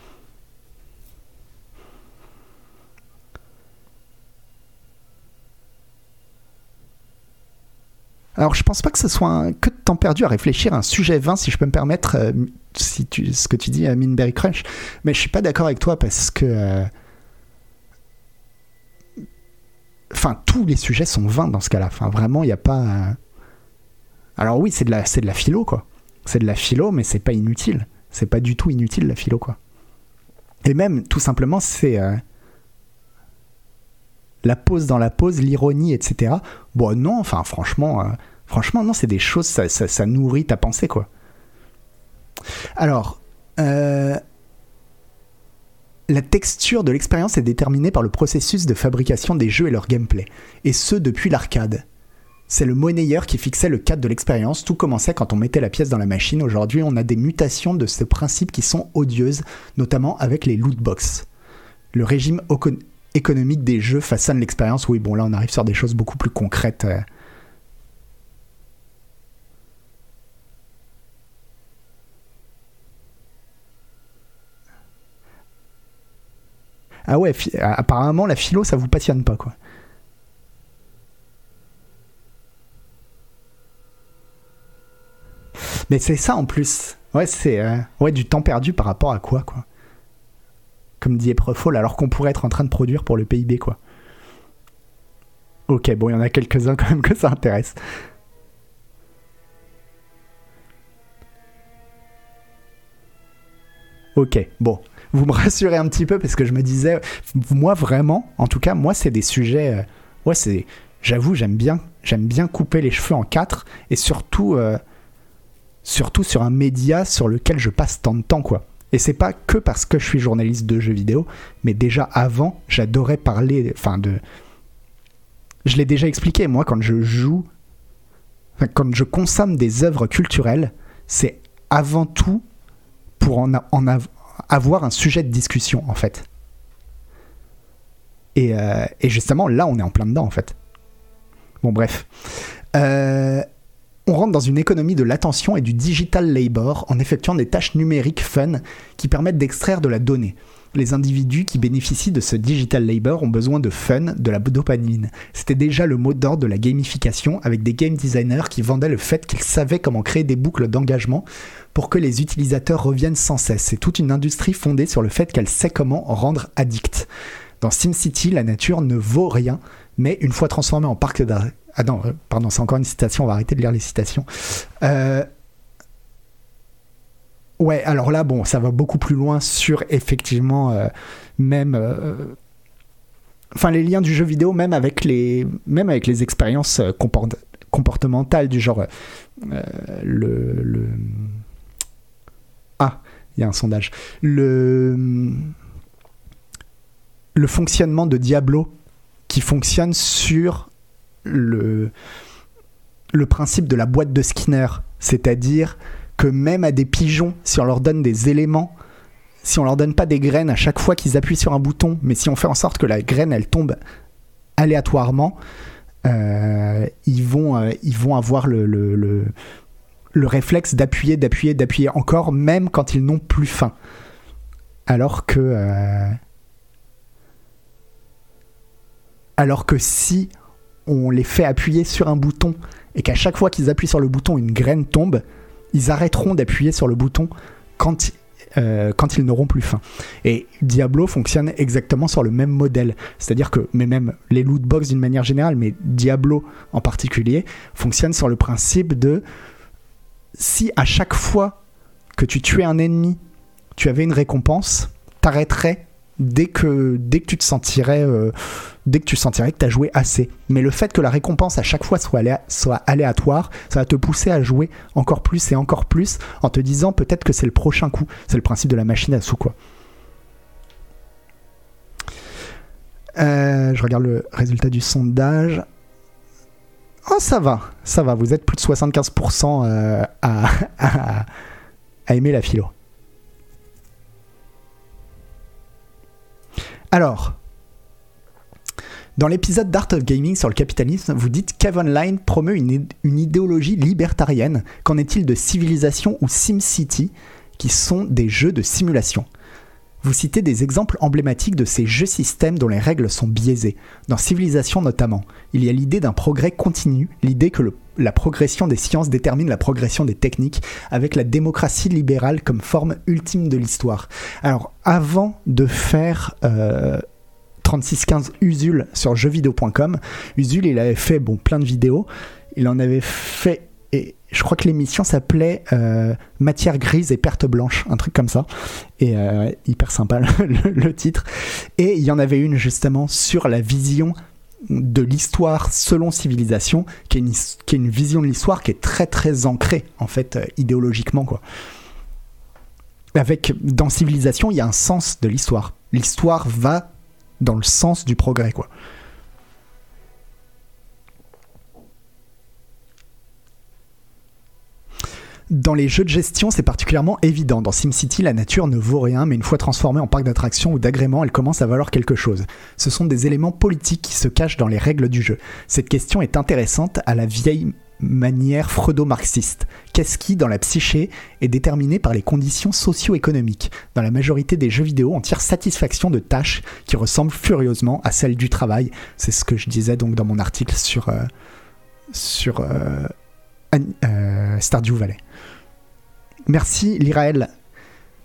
Alors, je pense pas que ce soit que de temps perdu à réfléchir à un sujet vain, si je peux me permettre, euh, si ce que tu dis à Minberry Crunch. Mais je suis pas d'accord avec toi parce que. euh, Enfin, tous les sujets sont vains dans ce cas-là. Enfin, vraiment, il n'y a pas. euh, Alors, oui, c'est de, la, de la philo, quoi. C'est de la philo, mais c'est pas inutile. C'est pas du tout inutile, la philo, quoi. Et même, tout simplement, c'est. euh, la pause dans la pause, l'ironie, etc. Bon, non, enfin, franchement, euh, franchement, non, c'est des choses, ça, nourrit ta pensée, quoi. Alors, euh, la texture de l'expérience est déterminée par le processus de fabrication des jeux et leur gameplay, et ce depuis l'arcade. C'est le monnayeur qui fixait le cadre de l'expérience, tout commençait quand on mettait la pièce dans la machine. Aujourd'hui, on a des mutations de ce principe qui sont odieuses, notamment avec les loot box. Le régime économique des jeux façonne l'expérience. Oui, bon, là, on arrive sur des choses beaucoup plus concrètes. euh. Ah ouais, apparemment, la philo, ça vous passionne pas, quoi. Mais c'est ça en plus. Ouais, c'est euh, ouais, du temps perdu par rapport à quoi, quoi. Comme dit Eprefol, alors qu'on pourrait être en train de produire pour le PIB, quoi. Ok, bon, il y en a quelques-uns quand même que ça intéresse. Ok, bon. Vous me rassurez un petit peu parce que je me disais, moi vraiment, en tout cas, moi c'est des sujets. euh, ouais, c'est. J'avoue, j'aime bien, j'aime bien couper les cheveux en quatre et surtout, euh, surtout sur un média sur lequel je passe tant de temps, quoi. Et c'est pas que parce que je suis journaliste de jeux vidéo, mais déjà avant, j'adorais parler, enfin de. Je l'ai déjà expliqué, moi, quand je joue, quand je consomme des œuvres culturelles, c'est avant tout pour en, en avoir un sujet de discussion, en fait. Et, euh, et justement, là, on est en plein dedans, en fait. Bon, bref. Euh, on rentre dans une économie de l'attention et du digital labor en effectuant des tâches numériques fun qui permettent d'extraire de la donnée. Les individus qui bénéficient de ce digital labor ont besoin de fun, de la dopamine. C'était déjà le mot d'ordre de la gamification avec des game designers qui vendaient le fait qu'ils savaient comment créer des boucles d'engagement pour que les utilisateurs reviennent sans cesse. C'est toute une industrie fondée sur le fait qu'elle sait comment rendre addict. Dans SimCity, la nature ne vaut rien, mais une fois transformée en parc d'arrêt. Ah non, euh, pardon, c'est encore une citation, on va arrêter de lire les citations. Euh, Ouais, alors là, bon, ça va beaucoup plus loin sur effectivement, euh, même. Enfin, les liens du jeu vidéo, même avec les, même avec les expériences comport- comportementales du genre. le. Il y a un sondage. Le. Fonctionnement de Diablo qui fonctionne sur le, principe de la boîte de Skinner, c'est-à-dire que même à des pigeons, si on leur donne des éléments, si on leur donne pas des graines à chaque fois qu'ils appuient sur un bouton, mais si on fait en sorte que la graine elle tombe aléatoirement, euh, ils, vont, euh, ils vont avoir le, le réflexe d'appuyer, d'appuyer, d'appuyer encore, même quand ils n'ont plus faim. Alors que. euh, alors que si on les fait appuyer sur un bouton et qu'à chaque fois qu'ils appuient sur le bouton, une graine tombe, ils arrêteront d'appuyer sur le bouton quand, euh, ils n'auront plus faim. Et Diablo fonctionne exactement sur le même modèle. C'est-à-dire que, mais même les loot box d'une manière générale, mais Diablo en particulier, fonctionne sur le principe de si à chaque fois que tu tuais un ennemi, tu avais une récompense, t'arrêterais dès que, dès que tu te sentirais euh, dès que tu sentirais que tu as joué assez. Mais le fait que la récompense à chaque fois soit aléatoire, ça va te pousser à jouer encore plus et encore plus en te disant peut-être que c'est le prochain coup. C'est le principe de la machine à sous quoi. Euh, je regarde le résultat du sondage. Oh, ça va, ça va. Vous êtes plus de 75% euh, à, à, aimer la philo. Alors, dans l'épisode d'Art of Gaming sur le capitalisme, vous dites qu'Avonline promeut une, une idéologie libertarienne. Qu'en est-il de Civilization ou SimCity, qui sont des jeux de simulation? Vous citez des exemples emblématiques de ces jeux systèmes dont les règles sont biaisées. Dans Civilization notamment, il y a l'idée d'un progrès continu, l'idée que la progression des sciences détermine la progression des techniques, avec la démocratie libérale comme forme ultime de l'histoire. Alors, avant de faire... Euh, 3615 Usul sur jeuxvideo.com. Usul, il avait fait bon, plein de vidéos. Il en avait fait, je crois que l'émission s'appelait euh, Matière grise et perte blanche, un truc comme ça. Et euh, hyper sympa le, titre. Et il y en avait une justement sur la vision de l'histoire selon civilisation, qui est une, qui est une vision de l'histoire qui est très très ancrée en fait euh, idéologiquement quoi. Avec dans civilisation, il y a un sens de l'histoire. L'histoire va dans le sens du progrès, quoi. Dans les jeux de gestion, c'est particulièrement évident. Dans SimCity, la nature ne vaut rien, mais une fois transformée en parc d'attractions ou d'agréments, elle commence à valoir quelque chose. Ce sont des éléments politiques qui se cachent dans les règles du jeu. Cette question est intéressante à la vieille manière freudo-marxiste. Qu'est-ce qui, dans la psyché, est déterminé par les conditions socio-économiques? Dans la majorité des jeux vidéo, on tire satisfaction de tâches qui ressemblent furieusement à celles du travail. C'est ce que je disais donc dans mon article sur, euh, sur euh, euh, Stardew Valley. Merci Lirael.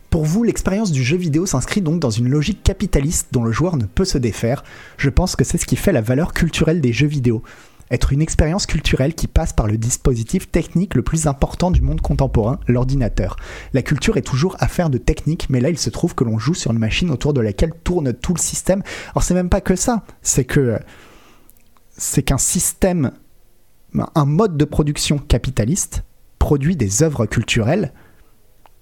Pour vous, l'expérience du jeu vidéo s'inscrit donc dans une logique capitaliste dont le joueur ne peut se défaire. Je pense que c'est ce qui fait la valeur culturelle des jeux vidéo être une expérience culturelle qui passe par le dispositif technique le plus important du monde contemporain, l'ordinateur. La culture est toujours affaire de technique, mais là il se trouve que l'on joue sur une machine autour de laquelle tourne tout le système. Alors c'est même pas que ça, c'est que c'est qu'un système, un mode de production capitaliste produit des œuvres culturelles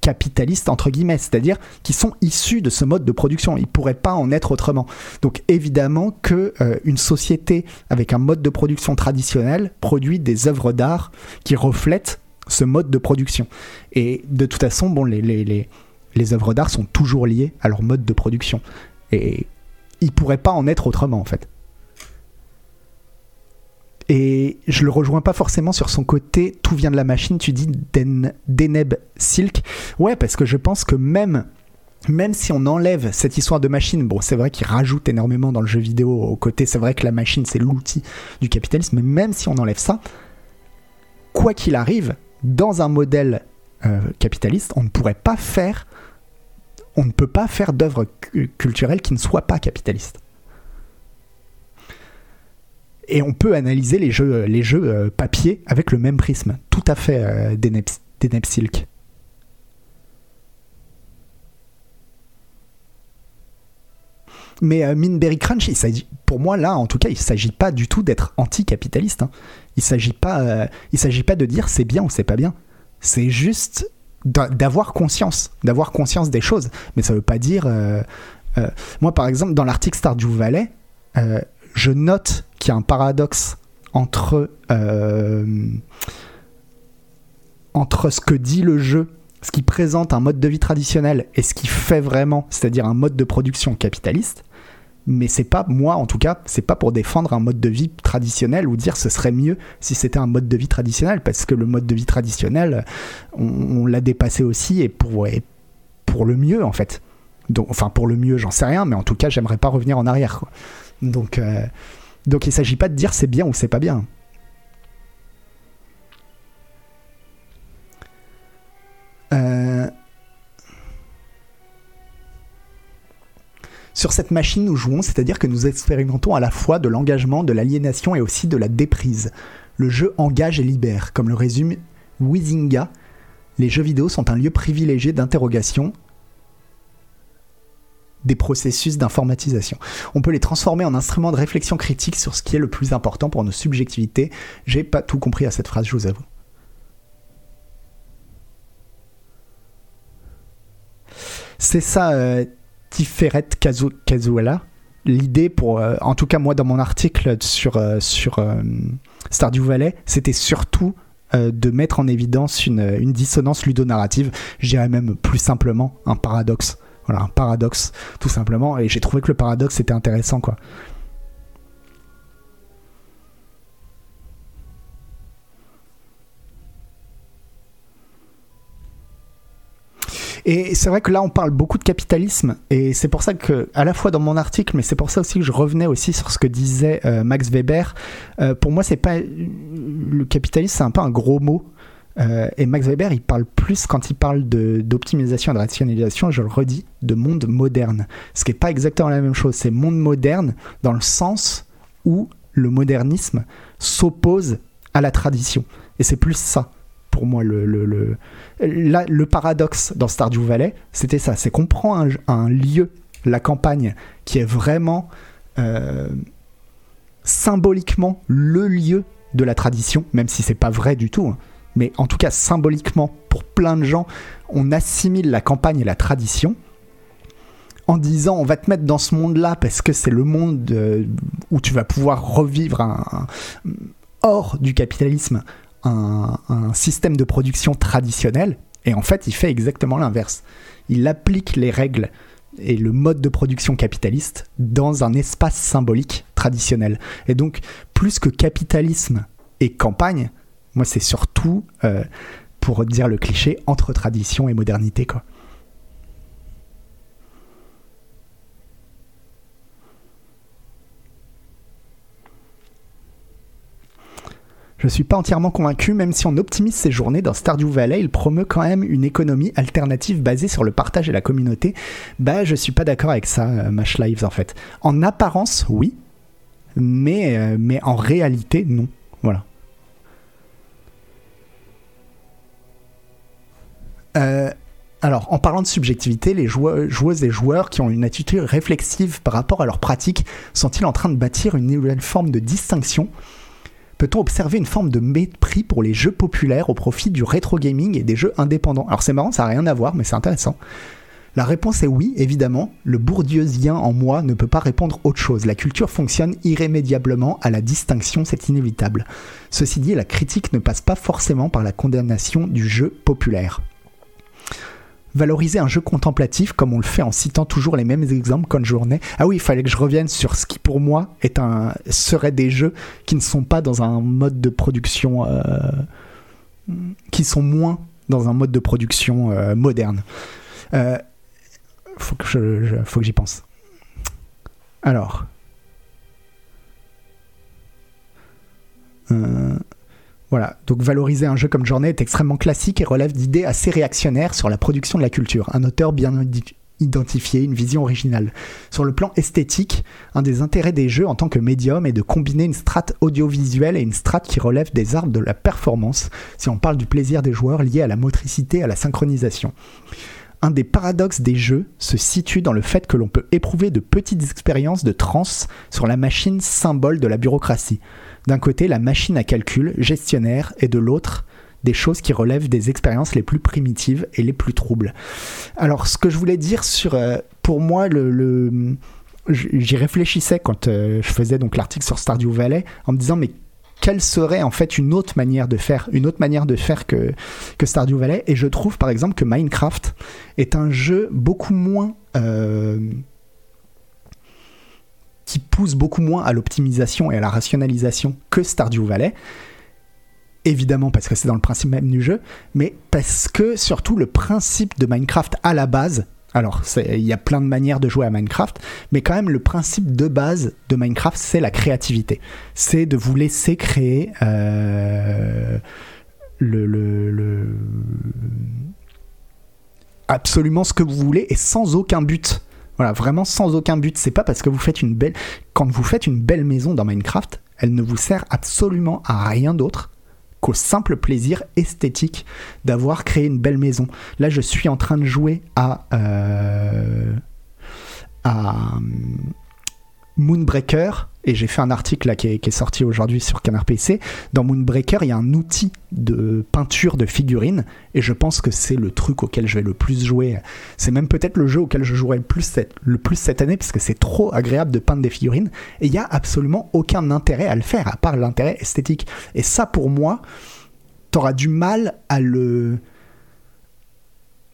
capitalistes entre guillemets, c'est-à-dire qui sont issus de ce mode de production. Ils pourraient pas en être autrement. Donc évidemment que euh, une société avec un mode de production traditionnel produit des œuvres d'art qui reflètent ce mode de production. Et de toute façon, bon, les, les, les, œuvres d'art sont toujours liées à leur mode de production. Et ils pourraient pas en être autrement en fait. Et je le rejoins pas forcément sur son côté tout vient de la machine, tu dis Den, Deneb Silk. Ouais, parce que je pense que même même si on enlève cette histoire de machine, bon, c'est vrai qu'il rajoute énormément dans le jeu vidéo au côté, c'est vrai que la machine c'est l'outil du capitalisme, mais même si on enlève ça, quoi qu'il arrive, dans un modèle euh, capitaliste, on ne pourrait pas faire, on ne peut pas faire d'œuvres culturelles qui ne soient pas capitalistes et on peut analyser les jeux, les jeux euh, papier avec le même prisme. Tout à fait euh, des Silk. Mais euh, Minberry Crunch, pour moi là, en tout cas, il ne s'agit pas du tout d'être anticapitaliste. Hein. Il s'agit pas, euh, pas de dire c'est bien ou c'est pas bien. C'est juste d'avoir conscience, d'avoir conscience des choses. Mais ça veut pas dire. moi, par exemple, dans l'article Stardew Valley, je note qu'il y a un paradoxe entre, euh, entre ce que dit le jeu, ce qui présente un mode de vie traditionnel et ce qui fait vraiment, c'est-à-dire un mode de production capitaliste. Mais c'est pas, moi en tout cas, c'est pas pour défendre un mode de vie traditionnel ou dire ce serait mieux si c'était un mode de vie traditionnel, parce que le mode de vie traditionnel, on, l'a dépassé aussi et pour, pour le mieux en fait. Enfin, pour le mieux, j'en sais rien, mais en tout cas, j'aimerais pas revenir en arrière. Donc, euh, donc il ne s'agit pas de dire c'est bien ou c'est pas bien. Euh, sur cette machine, nous jouons, c'est-à-dire que nous expérimentons à la fois de l'engagement, de l'aliénation et aussi de la déprise. Le jeu engage et libère, comme le résume Wizinga. Les jeux vidéo sont un lieu privilégié d'interrogation, des processus d'informatisation. On peut les transformer en instruments de réflexion critique sur ce qui est le plus important pour nos subjectivités. J'ai pas tout compris à cette phrase, je vous avoue. C'est ça, euh, Tiferet. L'idée pour, euh, en tout cas moi dans mon article sur, euh, sur euh, Stardew Valley, c'était surtout de mettre en évidence une, une dissonance ludonarrative, je dirais même plus simplement un paradoxe voilà, un paradoxe, tout simplement. Et j'ai trouvé que le paradoxe était intéressant, quoi. Et c'est vrai que là, on parle beaucoup de capitalisme, et c'est pour ça que, à la fois dans mon article, mais c'est pour ça aussi que je revenais aussi sur ce que disait euh, Max Weber. Euh, pour moi, c'est pas le capitalisme, c'est un peu un gros mot. Euh, et Max Weber, il parle plus quand il parle d'optimisation et de rationalisation, je le redis, de monde moderne. Ce qui n'est pas exactement la même chose. C'est monde moderne dans le sens où le modernisme s'oppose à la tradition. Et c'est plus ça, pour moi, le, le, le, le paradoxe dans Stardew Valley, c'était ça. C'est qu'on prend un, un lieu, la campagne, qui est vraiment euh, symboliquement le lieu de la tradition, même si c'est pas vrai du tout. hein. Mais en tout cas, symboliquement, pour plein de gens, on assimile la campagne et la tradition en disant on va te mettre dans ce monde-là parce que c'est le monde euh, où tu vas pouvoir revivre hors du capitalisme un système de production traditionnel. Et en fait, il fait exactement l'inverse. Il applique les règles et le mode de production capitaliste dans un espace symbolique traditionnel. Et donc, plus que capitalisme et campagne, moi, c'est surtout, euh, pour dire le cliché, entre tradition et modernité, quoi. Je suis pas entièrement convaincu, même si on optimise ses journées dans Stardew Valley, il promeut quand même une économie alternative basée sur le partage et la communauté. Bah, je suis pas d'accord avec ça, euh, Mash Lives, en fait. En apparence, oui, mais, euh, mais en réalité, non. Euh, alors, en parlant de subjectivité, les joueuses et joueurs qui ont une attitude réflexive par rapport à leur pratique sont-ils en train de bâtir une nouvelle forme de distinction? Peut-on observer une forme de mépris pour les jeux populaires au profit du rétro gaming et des jeux indépendants? Alors c'est marrant, ça n'a rien à voir, mais c'est intéressant. La réponse est oui, évidemment. Le bourdieusien en moi ne peut pas répondre autre chose. La culture fonctionne irrémédiablement à la distinction, c'est inévitable. Ceci dit, la critique ne passe pas forcément par la condamnation du jeu populaire. Valoriser un jeu contemplatif, comme on le fait en citant toujours les mêmes exemples qu'en journée. Ah oui, il fallait que je revienne sur ce qui pour moi est un, serait des jeux qui ne sont pas dans un mode de production, euh, qui sont moins dans un mode de production euh, moderne. Euh, faut que faut que j'y pense. Alors. Voilà, donc valoriser un jeu comme Journée est extrêmement classique et relève d'idées assez réactionnaires sur la production de la culture. Un auteur bien identifié, une vision originale. Sur le plan esthétique, un des intérêts des jeux en tant que médium est de combiner une strate audiovisuelle et une strate qui relève des arts de la performance, si on parle du plaisir des joueurs lié à la motricité et à la synchronisation. Un des paradoxes des jeux se situe dans le fait que l'on peut éprouver de petites expériences de transe sur la machine symbole de la bureaucratie. D'un côté, la machine à calcul, gestionnaire, et de l'autre, des choses qui relèvent des expériences les plus primitives et les plus troubles. Alors, ce que je voulais dire sur, euh, pour moi, j'y réfléchissais quand euh, je faisais donc l'article sur Stardew Valley, en me disant mais quelle serait en fait une autre manière de faire, une autre manière de faire que, que Stardew Valley? Et je trouve par exemple que Minecraft est un jeu beaucoup moins euh, qui pousse beaucoup moins à l'optimisation et à la rationalisation que Stardew Valley. Évidemment parce que c'est dans le principe même du jeu, mais parce que surtout le principe de Minecraft à la base, alors il y a plein de manières de jouer à Minecraft, mais quand même le principe de base de Minecraft c'est la créativité. C'est de vous laisser créer euh, le- absolument ce que vous voulez et sans aucun but. Voilà, vraiment sans aucun but. C'est pas parce que vous faites une belle. Quand vous faites une belle maison dans Minecraft, elle ne vous sert absolument à rien d'autre qu'au simple plaisir esthétique d'avoir créé une belle maison. Là, je suis en train de jouer à. euh, à. hum, Moonbreaker, et j'ai fait un article là, qui, est, qui est sorti aujourd'hui sur Canard PC. Dans Moonbreaker, il y a un outil de peinture de figurines, et je pense que c'est le truc auquel je vais le plus jouer. C'est même peut-être le jeu auquel je jouerai le plus cette, le plus cette année, parce que c'est trop agréable de peindre des figurines, et il n'y a absolument aucun intérêt à le faire, à part l'intérêt esthétique. Et ça, pour moi, t'auras du mal à le...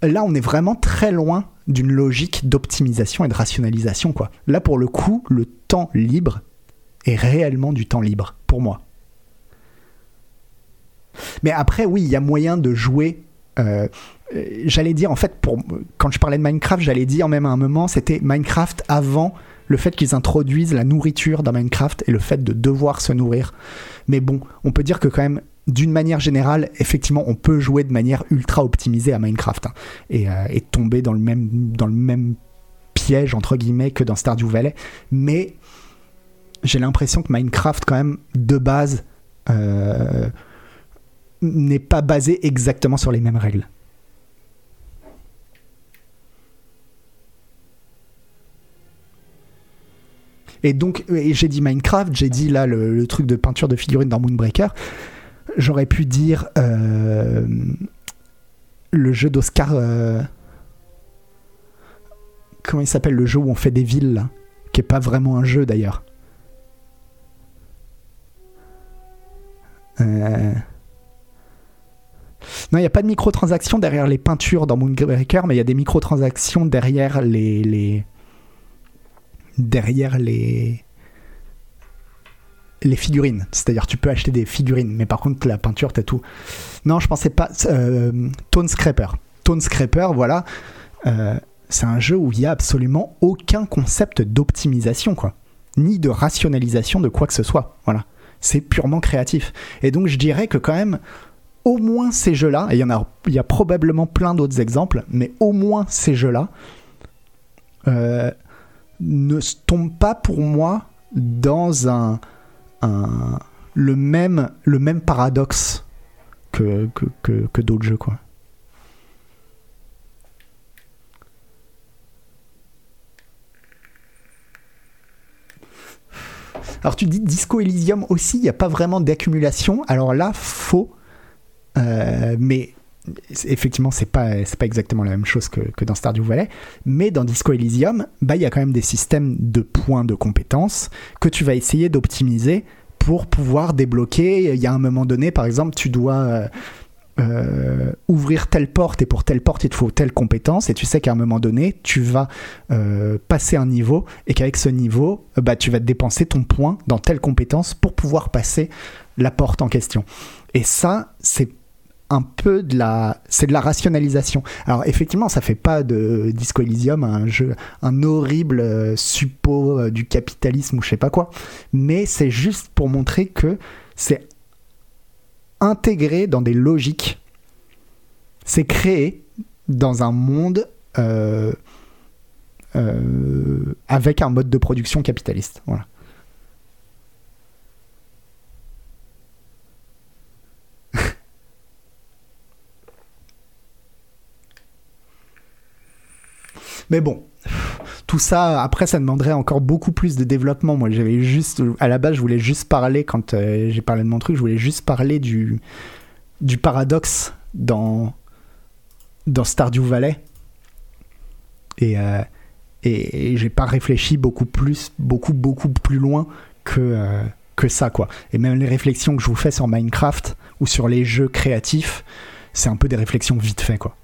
Là, on est vraiment très loin d'une logique d'optimisation et de rationalisation, quoi. Là, pour le coup, le temps libre est réellement du temps libre, pour moi. Mais après, oui, il y a moyen de jouer euh, j'allais dire en fait pour quand je parlais de Minecraft j'allais dire même à un moment c'était Minecraft avant le fait qu'ils introduisent la nourriture dans Minecraft et le fait de devoir se nourrir mais bon on peut dire que quand même d'une manière générale effectivement on peut jouer de manière ultra optimisée à Minecraft hein, et, euh, et, tomber dans le même dans le même piège entre guillemets que dans Stardew Valley mais j'ai l'impression que Minecraft quand même de base euh, n'est pas basé exactement sur les mêmes règles. Et donc, j'ai dit Minecraft, j'ai dit là le, truc de peinture de figurines dans Moonbreaker. J'aurais pu dire euh, le jeu d'Oscar. Euh, comment il s'appelle le jeu où on fait des villes, qui est pas vraiment un jeu d'ailleurs. Euh, non, il n'y a pas de microtransactions derrière les peintures dans Moonbreaker, mais il y a des microtransactions derrière les, derrière les les figurines. C'est-à-dire tu peux acheter des figurines, mais par contre la peinture t'as tout. Non, je pensais pas. Euh, Tone Scraper. Tone Scraper, voilà. Euh, c'est un jeu où il y a absolument aucun concept d'optimisation, quoi, ni de rationalisation de quoi que ce soit. Voilà c'est purement créatif. Et donc je dirais que quand même, au moins ces jeux-là, et il y en a, il y a probablement plein d'autres exemples, mais au moins ces jeux-là euh, ne tombent pas pour moi dans un, le même le même paradoxe que, que, que, que d'autres jeux quoi. Alors tu dis Disco Elysium aussi, il n'y a pas vraiment d'accumulation. Alors là, faux. Euh, mais effectivement, c'est pas, pas exactement la même chose que, dans Stardew Valley. Mais dans Disco Elysium, bah, il y a quand même des systèmes de points de compétences que tu vas essayer d'optimiser pour pouvoir débloquer. Il y a un moment donné, par exemple, tu dois euh, ouvrir telle porte et pour telle porte il te faut telle compétence et tu sais qu'à un moment donné tu vas euh, passer un niveau et qu'avec ce niveau euh, bah, tu vas dépenser ton point dans telle compétence pour pouvoir passer la porte en question. Et ça c'est un peu de la c'est de la rationalisation. Alors effectivement ça fait pas de Disco Elysium un jeu un horrible suppôt du capitalisme ou je sais pas quoi mais c'est juste pour montrer que c'est intégré dans des logiques. C'est créé dans un monde euh, euh, avec un mode de production capitaliste. Voilà. Mais bon, tout ça, après, ça demanderait encore beaucoup plus de développement. Moi, j'avais juste, à la base, je voulais juste parler, quand euh, j'ai parlé de mon truc, je voulais juste parler du, du paradoxe dans, dans Stardew Valley. Et, euh, et, j'ai pas réfléchi beaucoup plus, beaucoup, beaucoup plus loin que, euh, que ça, quoi. Et même les réflexions que je vous fais sur Minecraft ou sur les jeux créatifs, c'est un peu des réflexions vite fait, quoi.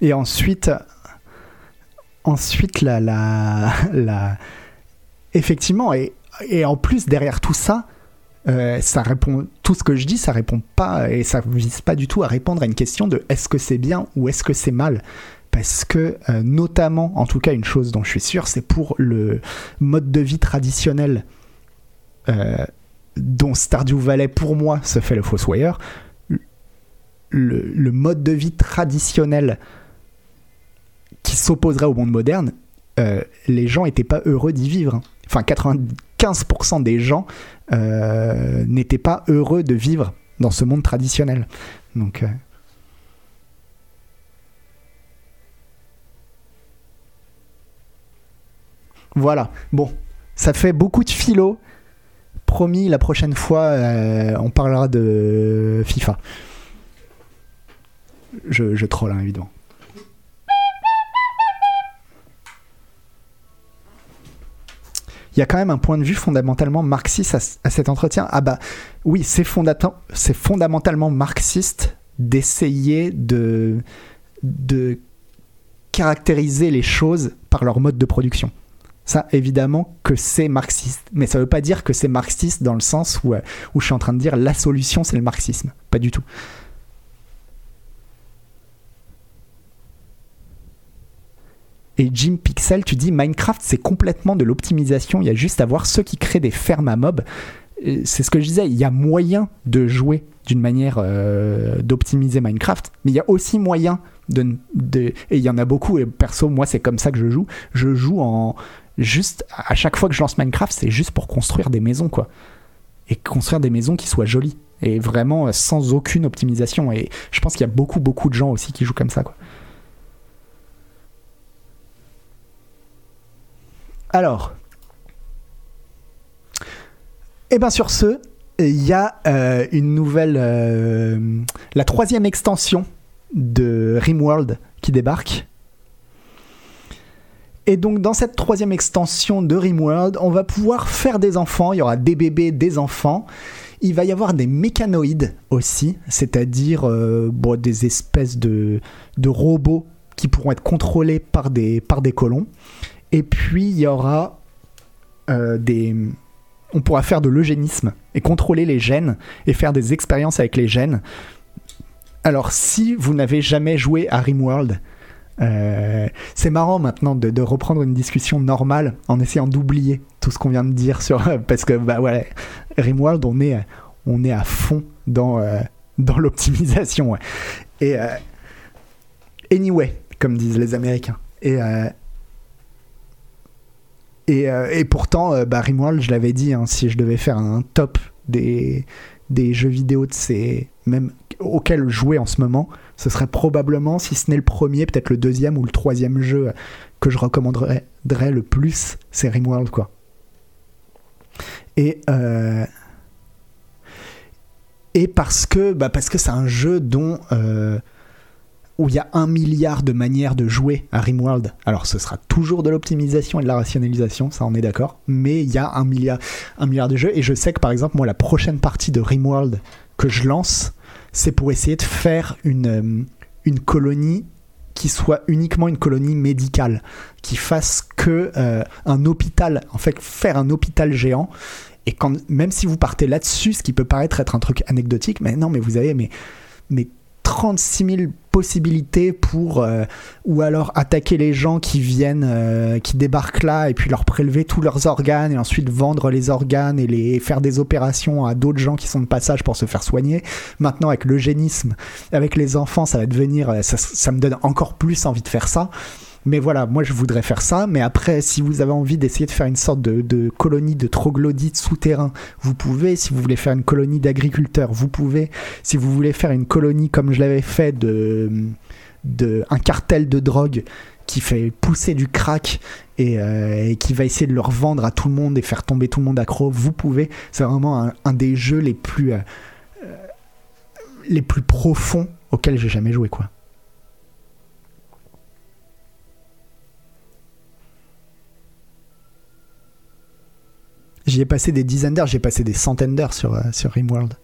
Et ensuite, ensuite la, la, effectivement, et, et, en plus derrière tout ça, euh, ça répond, tout ce que je dis, ça répond pas et ça vise pas du tout à répondre à une question de est-ce que c'est bien ou est-ce que c'est mal. Parce que, euh, notamment, en tout cas, une chose dont je suis sûr, c'est pour le mode de vie traditionnel euh, dont Stardew Valley, pour moi, se fait le fossoyeur. Le, le mode de vie traditionnel s'opposerait au monde moderne, euh, les gens n'étaient pas heureux d'y vivre. Enfin, 95% des gens euh, n'étaient pas heureux de vivre dans ce monde traditionnel. Donc. Euh, voilà. Bon, ça fait beaucoup de philo. Promis, la prochaine fois, on parlera de FIFA. Je, je troll, hein, évidemment. Il y a quand même un point de vue fondamentalement marxiste à, cet entretien. Ah bah oui, c'est fondamentalement marxiste d'essayer de, caractériser les choses par leur mode de production. Ça, évidemment que c'est marxiste. Mais ça veut pas dire que c'est marxiste dans le sens euh, où je suis en train de dire la solution, c'est le marxisme. Pas du tout. Et Jim Pixel, tu dis Minecraft, c'est complètement de l'optimisation. Il y a juste à voir ceux qui créent des fermes à mobs. C'est ce que je disais, il y a moyen de jouer d'une manière euh, d'optimiser Minecraft, mais il y a aussi moyen de, de- Et il y en a beaucoup, et perso, moi, c'est comme ça que je joue. Je joue en. Juste, à chaque fois que je lance Minecraft, c'est juste pour construire des maisons, quoi. Et construire des maisons qui soient jolies. Et vraiment euh, sans aucune optimisation. Et je pense qu'il y a beaucoup, beaucoup de gens aussi qui jouent comme ça, quoi. Alors. Et bien sur ce, il y a euh, une nouvelle. euh, la troisième extension de Rimworld qui débarque. Et donc dans cette troisième extension de Rimworld, on va pouvoir faire des enfants, il y aura des bébés, des enfants. Il va y avoir des mécanoïdes aussi, c'est-à-dire euh, des espèces de, robots qui pourront être contrôlés par des colons. Et puis il y aura euh, des... On pourra faire de l'eugénisme et contrôler les gènes et faire des expériences avec les gènes. Alors si vous n'avez jamais joué à Rimworld, euh, c'est marrant maintenant de, reprendre une discussion normale en essayant d'oublier tout ce qu'on vient de dire sur parce que bah ouais, Rimworld on est on est à fond dans euh, dans l'optimisation ouais. et anyway comme disent les Américains et et, euh, et pourtant euh, bah, Rimworld je l'avais dit hein, si je devais faire un top des jeux vidéo de ces même auxquels jouer en ce moment ce serait probablement, si ce n'est le premier, peut-être le deuxième ou le troisième jeu que je recommanderais le plus, c'est Rimworld, quoi. Et, euh, et parce que bah c'est un jeu dont euh, où il y a un milliard de manières de jouer à Rimworld. Alors ce sera toujours de l'optimisation et de la rationalisation, ça on est d'accord. Mais il y a un milliard, un milliard de jeux et je sais que par exemple moi la prochaine partie de Rimworld que je lance, c'est pour essayer de faire une, euh, une colonie qui soit uniquement une colonie médicale, qui fasse que euh, un hôpital, en fait, faire un hôpital géant. Et quand, même si vous partez là-dessus, ce qui peut paraître être un truc anecdotique, mais non, mais vous avez mais, mais 36 000 possibilités pour euh, ou alors attaquer les gens qui viennent, euh, qui débarquent là et puis leur prélever tous leurs organes et ensuite vendre les organes et les faire des opérations à d'autres gens qui sont de passage pour se faire soigner. Maintenant avec l'eugénisme, avec les enfants, ça va devenir, euh, ça, ça me donne encore plus envie de faire ça. Mais voilà, moi je voudrais faire ça. Mais après, si vous avez envie d'essayer de faire une sorte de, colonie de troglodytes souterrains, vous pouvez. Si vous voulez faire une colonie d'agriculteurs, vous pouvez. Si vous voulez faire une colonie comme je l'avais fait de, un cartel de drogue qui fait pousser du crack et, euh, et qui va essayer de le revendre à tout le monde et faire tomber tout le monde accro, vous pouvez. C'est vraiment un, un des jeux les plus euh, euh, les plus profonds auxquels j'ai jamais joué quoi. J'y ai passé des dizaines d'heures, j'ai passé des centaines d'heures sur, euh, sur Rimworld.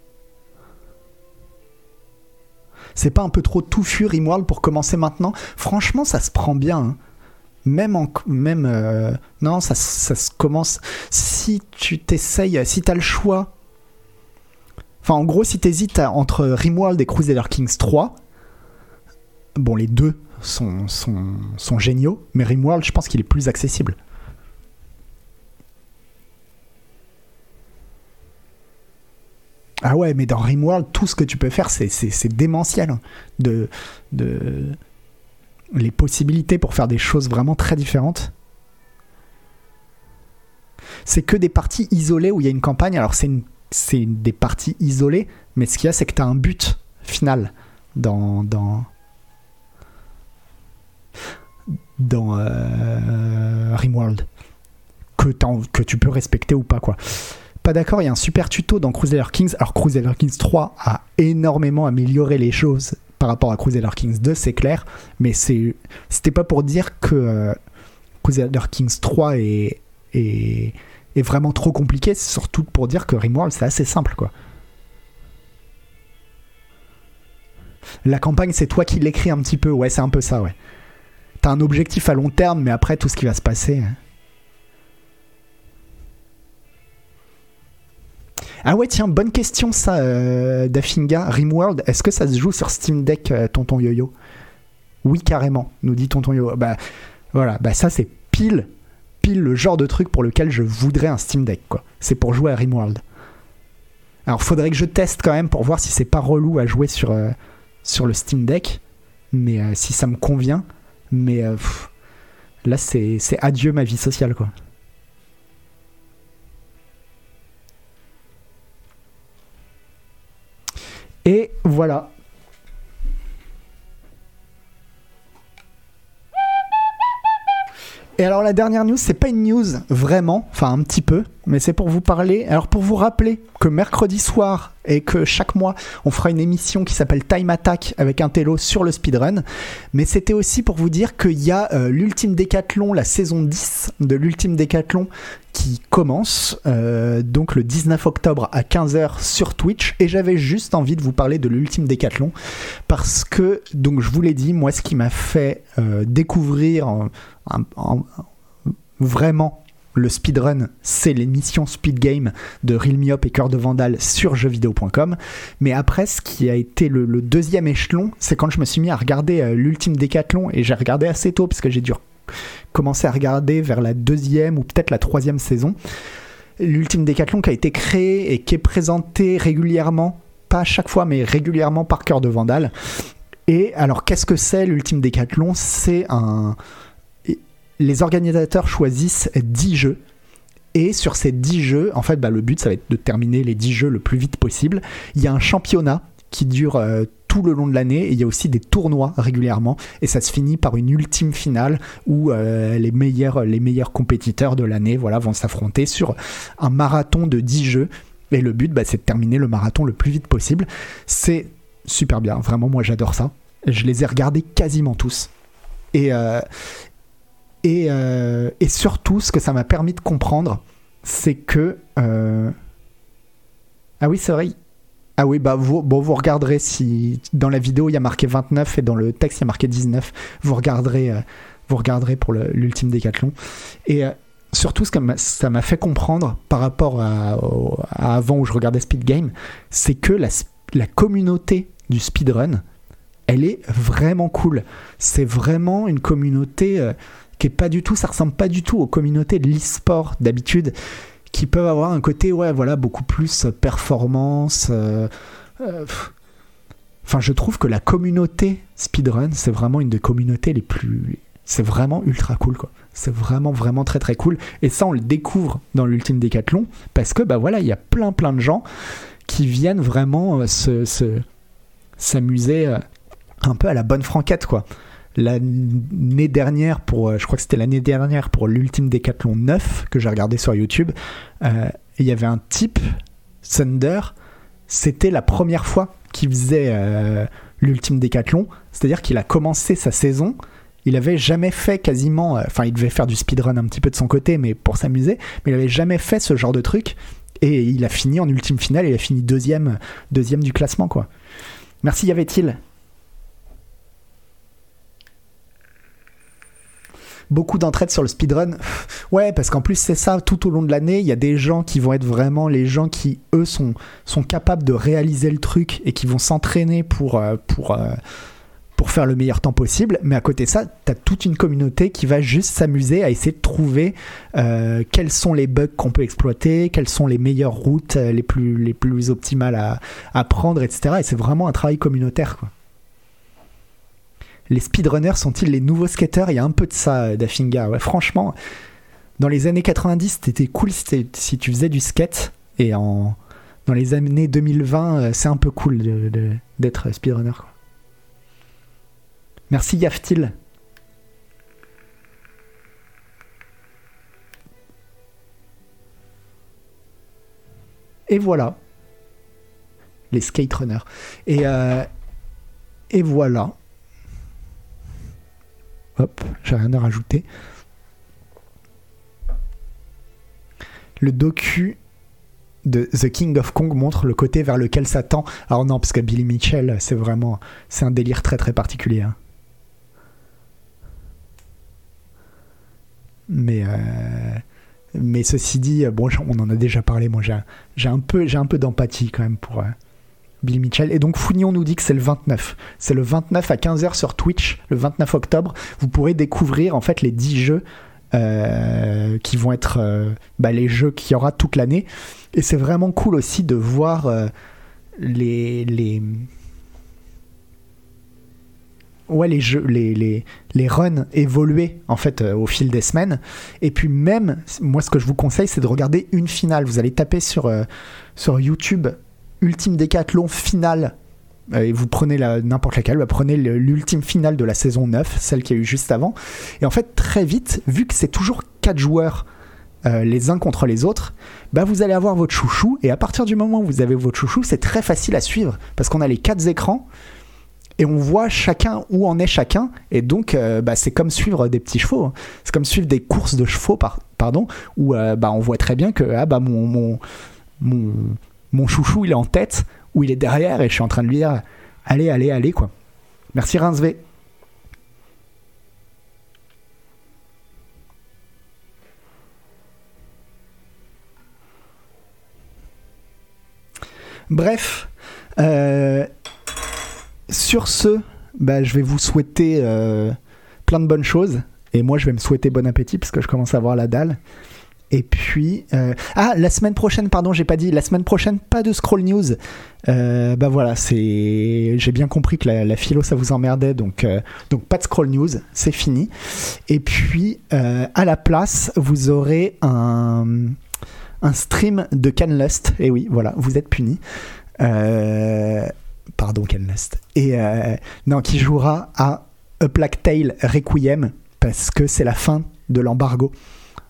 C'est pas un peu trop touffu Rimworld pour commencer maintenant? Franchement, ça se prend bien. hein. Même en. Même. euh, non, ça, ça se commence. Si tu t'essayes, si t'as le choix. Enfin, en gros, si t'hésites entre Rimworld et Crusader Kings 3, bon, les deux sont, sont, sont géniaux, mais Rimworld, je pense qu'il est plus accessible. Ah ouais, mais dans Rimworld, tout ce que tu peux faire, c'est, démentiel. hein. De, de... Les possibilités pour faire des choses vraiment très différentes. C'est que des parties isolées où il y a une campagne. Alors, c'est, des parties isolées, mais ce qu'il y a, c'est que tu as un but final dans. dans dans euh, Rimworld que, que tu peux respecter ou pas quoi pas d'accord, il y a un super tuto dans Crusader Kings. Alors Crusader Kings 3 a énormément amélioré les choses par rapport à Crusader Kings 2, c'est clair, mais c'est c'était pas pour dire que euh, Crusader Kings 3 est, vraiment trop compliqué, c'est surtout pour dire que Rimworld c'est assez simple quoi. La campagne, c'est toi qui l'écris un petit peu, ouais, c'est un peu ça, ouais. t'as un objectif à long terme, mais après tout ce qui va se passer. Ah ouais, tiens, bonne question ça, euh, Dafinga. Rimworld, est-ce que ça se joue sur Steam Deck, euh, tonton Yo-Yo? Oui, carrément, nous dit tonton Yo-Yo. Bah voilà, bah ça c'est pile, pile le genre de truc pour lequel je voudrais un Steam Deck, quoi. C'est pour jouer à Rimworld. Alors faudrait que je teste quand même pour voir si c'est pas relou à jouer sur, euh, le Steam Deck, mais si ça me convient. Mais là c'est adieu ma vie sociale, quoi. Et voilà. Et alors la dernière news, c'est pas une news vraiment, enfin un petit peu, mais c'est pour vous parler, alors pour vous rappeler que mercredi soir et que chaque mois on fera une émission qui s'appelle Time Attack avec un télo sur le speedrun, mais c'était aussi pour vous dire qu'il y a euh, l'ultime décathlon, la saison 10 de l'ultime décathlon qui commence euh, donc le 19 octobre à 15h sur Twitch. Et j'avais juste envie de vous parler de l'ultime décathlon parce que donc je vous l'ai dit moi ce qui m'a fait euh, découvrir vraiment le speedrun, c'est l'émission Speed Game de Real Me Up et Cœur de Vandal sur jeuxvideo.com. Mais après, ce qui a été le, le deuxième échelon, c'est quand je me suis mis à regarder euh, l'ultime décathlon et j'ai regardé assez tôt parce que j'ai dû commencer à regarder vers la deuxième ou peut-être la troisième saison. L'ultime décathlon qui a été créé et qui est présenté régulièrement, pas à chaque fois, mais régulièrement par Cœur de Vandal. Et alors, qu'est-ce que c'est l'ultime décathlon? C'est un. Les organisateurs choisissent 10 jeux. Et sur ces 10 jeux, en fait, bah, le but, ça va être de terminer les 10 jeux le plus vite possible. Il y a un championnat qui dure euh, tout le long de l'année et il y a aussi des tournois régulièrement. Et ça se finit par une ultime finale où euh, les, meilleurs, les meilleurs compétiteurs de l'année voilà, vont s'affronter sur un marathon de 10 jeux. Et le but, bah, c'est de terminer le marathon le plus vite possible. C'est super bien, vraiment, moi j'adore ça. Je les ai regardés quasiment tous. Et, euh, et, euh, et surtout, ce que ça m'a permis de comprendre, c'est que. euh, Ah oui, c'est vrai. Ah oui, bah vous, bon, vous regarderez si dans la vidéo il y a marqué 29 et dans le texte il y a marqué 19. Vous regarderez, euh, vous regarderez pour l'ultime décathlon. Et surtout, ce que ça m'a fait comprendre par rapport à, avant où je regardais Speed Game, c'est que la, communauté du speedrun, elle est vraiment cool. C'est vraiment une communauté pas du tout, ça ressemble pas du tout aux communautés de l'e-sport d'habitude, qui peuvent avoir un côté, ouais, voilà, beaucoup plus euh, performance. euh, euh. Enfin, je trouve que la communauté speedrun, c'est vraiment une des communautés les plus. C'est vraiment ultra cool, quoi. C'est vraiment, vraiment très, très cool. Et ça, on le découvre dans l'ultime décathlon, parce que, bah voilà, il y a plein, plein de gens qui viennent vraiment se, se- s'amuser euh, un peu à la bonne franquette, quoi. L'année dernière, pour, euh, je crois que c'était l'année dernière pour l'ultime décathlon 9 que j'ai regardé sur YouTube, euh, il y avait un type, Thunder, c'était la première fois qu'il faisait euh, l'ultime décathlon, c'est-à-dire qu'il a commencé sa saison, il avait jamais fait quasiment, enfin il devait faire du speedrun un petit peu de son côté, mais pour s'amuser, mais il avait jamais fait ce genre de truc, et il a fini en ultime finale, il a fini deuxième, deuxième du classement, quoi. Merci, y avait-il? Beaucoup d'entraide sur le speedrun. Ouais, parce qu'en plus, c'est ça, tout au long de l'année, il y a des gens qui vont être vraiment les gens qui, eux, sont, sont capables de réaliser le truc et qui vont s'entraîner pour, euh, euh, faire le meilleur temps possible. Mais à côté de ça, tu as toute une communauté qui va juste s'amuser à essayer de trouver euh, quels sont les bugs qu'on peut exploiter, quelles sont les meilleures routes les plus, les plus optimales à, à prendre, etc. Et c'est vraiment un travail communautaire, quoi les speedrunners sont-ils les nouveaux skateurs Il y a un peu de ça, Dafinga. Ouais, franchement, dans les années 90, c'était cool si, tu faisais du skate. Et en, dans les années 2020, euh, c'est un peu cool d'être speedrunner. quoi. Merci Yaftil. Et voilà. Les skate runners. Et, euh, et voilà. Hop, j'ai rien à rajouter. Le docu de The King of Kong montre le côté vers lequel ça tend. Alors non, parce que Billy Mitchell, c'est vraiment, c'est un délire très très particulier. hein. Mais, euh, mais ceci dit, bon, on en a déjà parlé. Moi, j'ai, un peu, j'ai un peu d'empathie quand même pour euh, Bill Mitchell. Et donc, Fougnon nous dit que c'est le 29. C'est le 29 à 15h sur Twitch, le 29 octobre. Vous pourrez découvrir en fait les 10 jeux euh, qui vont être euh, bah, les jeux qu'il y aura toute l'année. Et c'est vraiment cool aussi de voir euh, les, ouais, les jeux, les, runs évoluer en fait au fil des semaines. Et puis même, moi ce que je vous conseille, c'est de regarder une finale. Vous allez taper sur YouTube Ultime Décathlon finale et vous prenez n'importe laquelle, bah, prenez l'ultime finale de la saison 9, celle qu'il y a eu juste avant. Et en fait, très vite, vu que c'est toujours 4 joueurs euh, les uns contre les autres, bah vous allez avoir votre chouchou. Et à partir du moment où vous avez votre chouchou, c'est très facile à suivre parce qu'on a les 4 écrans et on voit chacun où en est chacun. Et donc, euh, bah, c'est comme suivre des petits chevaux. Hein. C'est comme suivre des courses de chevaux, pardon, où euh, bah, on voit très bien que ah, bah, mon, mon chouchou il est en tête où il est derrière et je suis en train de lui dire allez, allez, allez, quoi. Merci Rincevey. Bref, euh, sur ce, bah, je vais vous souhaiter euh, plein de bonnes choses. Et moi, je vais me souhaiter bon appétit parce que je commence à avoir la dalle. Et puis, euh, ah, la semaine prochaine, pardon, j'ai pas dit, la semaine prochaine, pas de scroll news. Euh, bah voilà, c'est, j'ai bien compris que la, philo ça vous emmerdait, donc, euh, donc pas de scroll news, c'est fini. Et puis, à la place, vous aurez un, un stream de Canlust. Et oui, voilà, vous êtes punis. pardon, Canlust. Et non, qui jouera à A Plague Tale Requiem parce que c'est la fin de l'embargo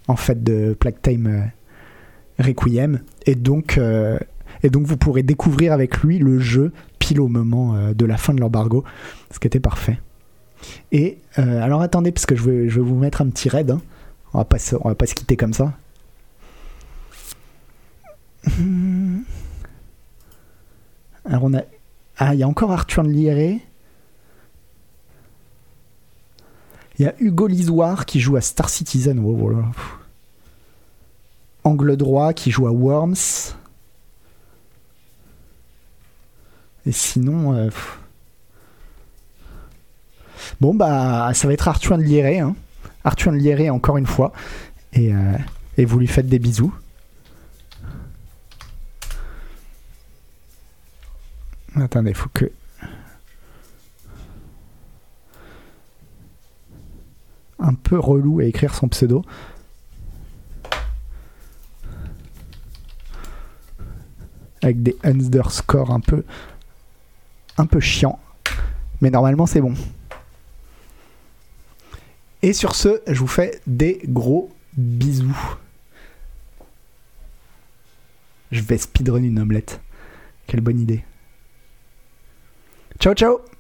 en fait de Plague Time euh, Requiem et donc euh, et donc vous pourrez découvrir avec lui le jeu pile au moment euh, de la fin de l'embargo, ce qui était parfait. Et alors attendez parce que je vais, je vais vous mettre un petit raid. Hein. On va pas on va pas se quitter comme ça. Alors on a ah il y a encore Arthur Lieré. Il y a Hugo Lisoire qui joue à Star Citizen. Angle droit qui joue à Worms. Et sinon. Euh, bon, bah, ça va être Arthur Lieré. Hein. Arthur Lieré, encore une fois. Et, euh, et vous lui faites des bisous. Attendez, faut que. Un peu relou à écrire son pseudo. Avec des underscores un peu, un peu chiant. Mais normalement, c'est bon. Et sur ce, je vous fais des gros bisous. Je vais speedrun une omelette. Quelle bonne idée. Ciao ciao